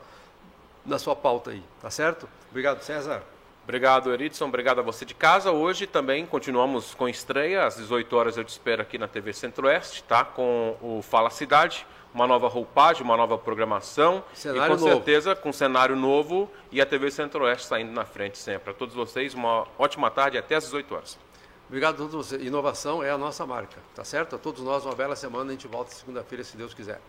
Speaker 1: na sua pauta aí. Tá certo? Obrigado, César.
Speaker 2: Obrigado, Eridson. Obrigado a você de casa. Hoje também continuamos com estreia. Às 18 horas eu te espero aqui na TV Centro-Oeste, tá? Com o Fala Cidade, uma nova roupagem, uma nova programação.
Speaker 1: Cenário
Speaker 2: e com
Speaker 1: novo.
Speaker 2: certeza com cenário novo e a TV Centro-Oeste saindo na frente sempre. A todos vocês, uma ótima tarde até às 18 horas.
Speaker 1: Obrigado a todos vocês. Inovação é a nossa marca, tá certo? A todos nós, uma bela semana. A gente volta segunda-feira, se Deus quiser.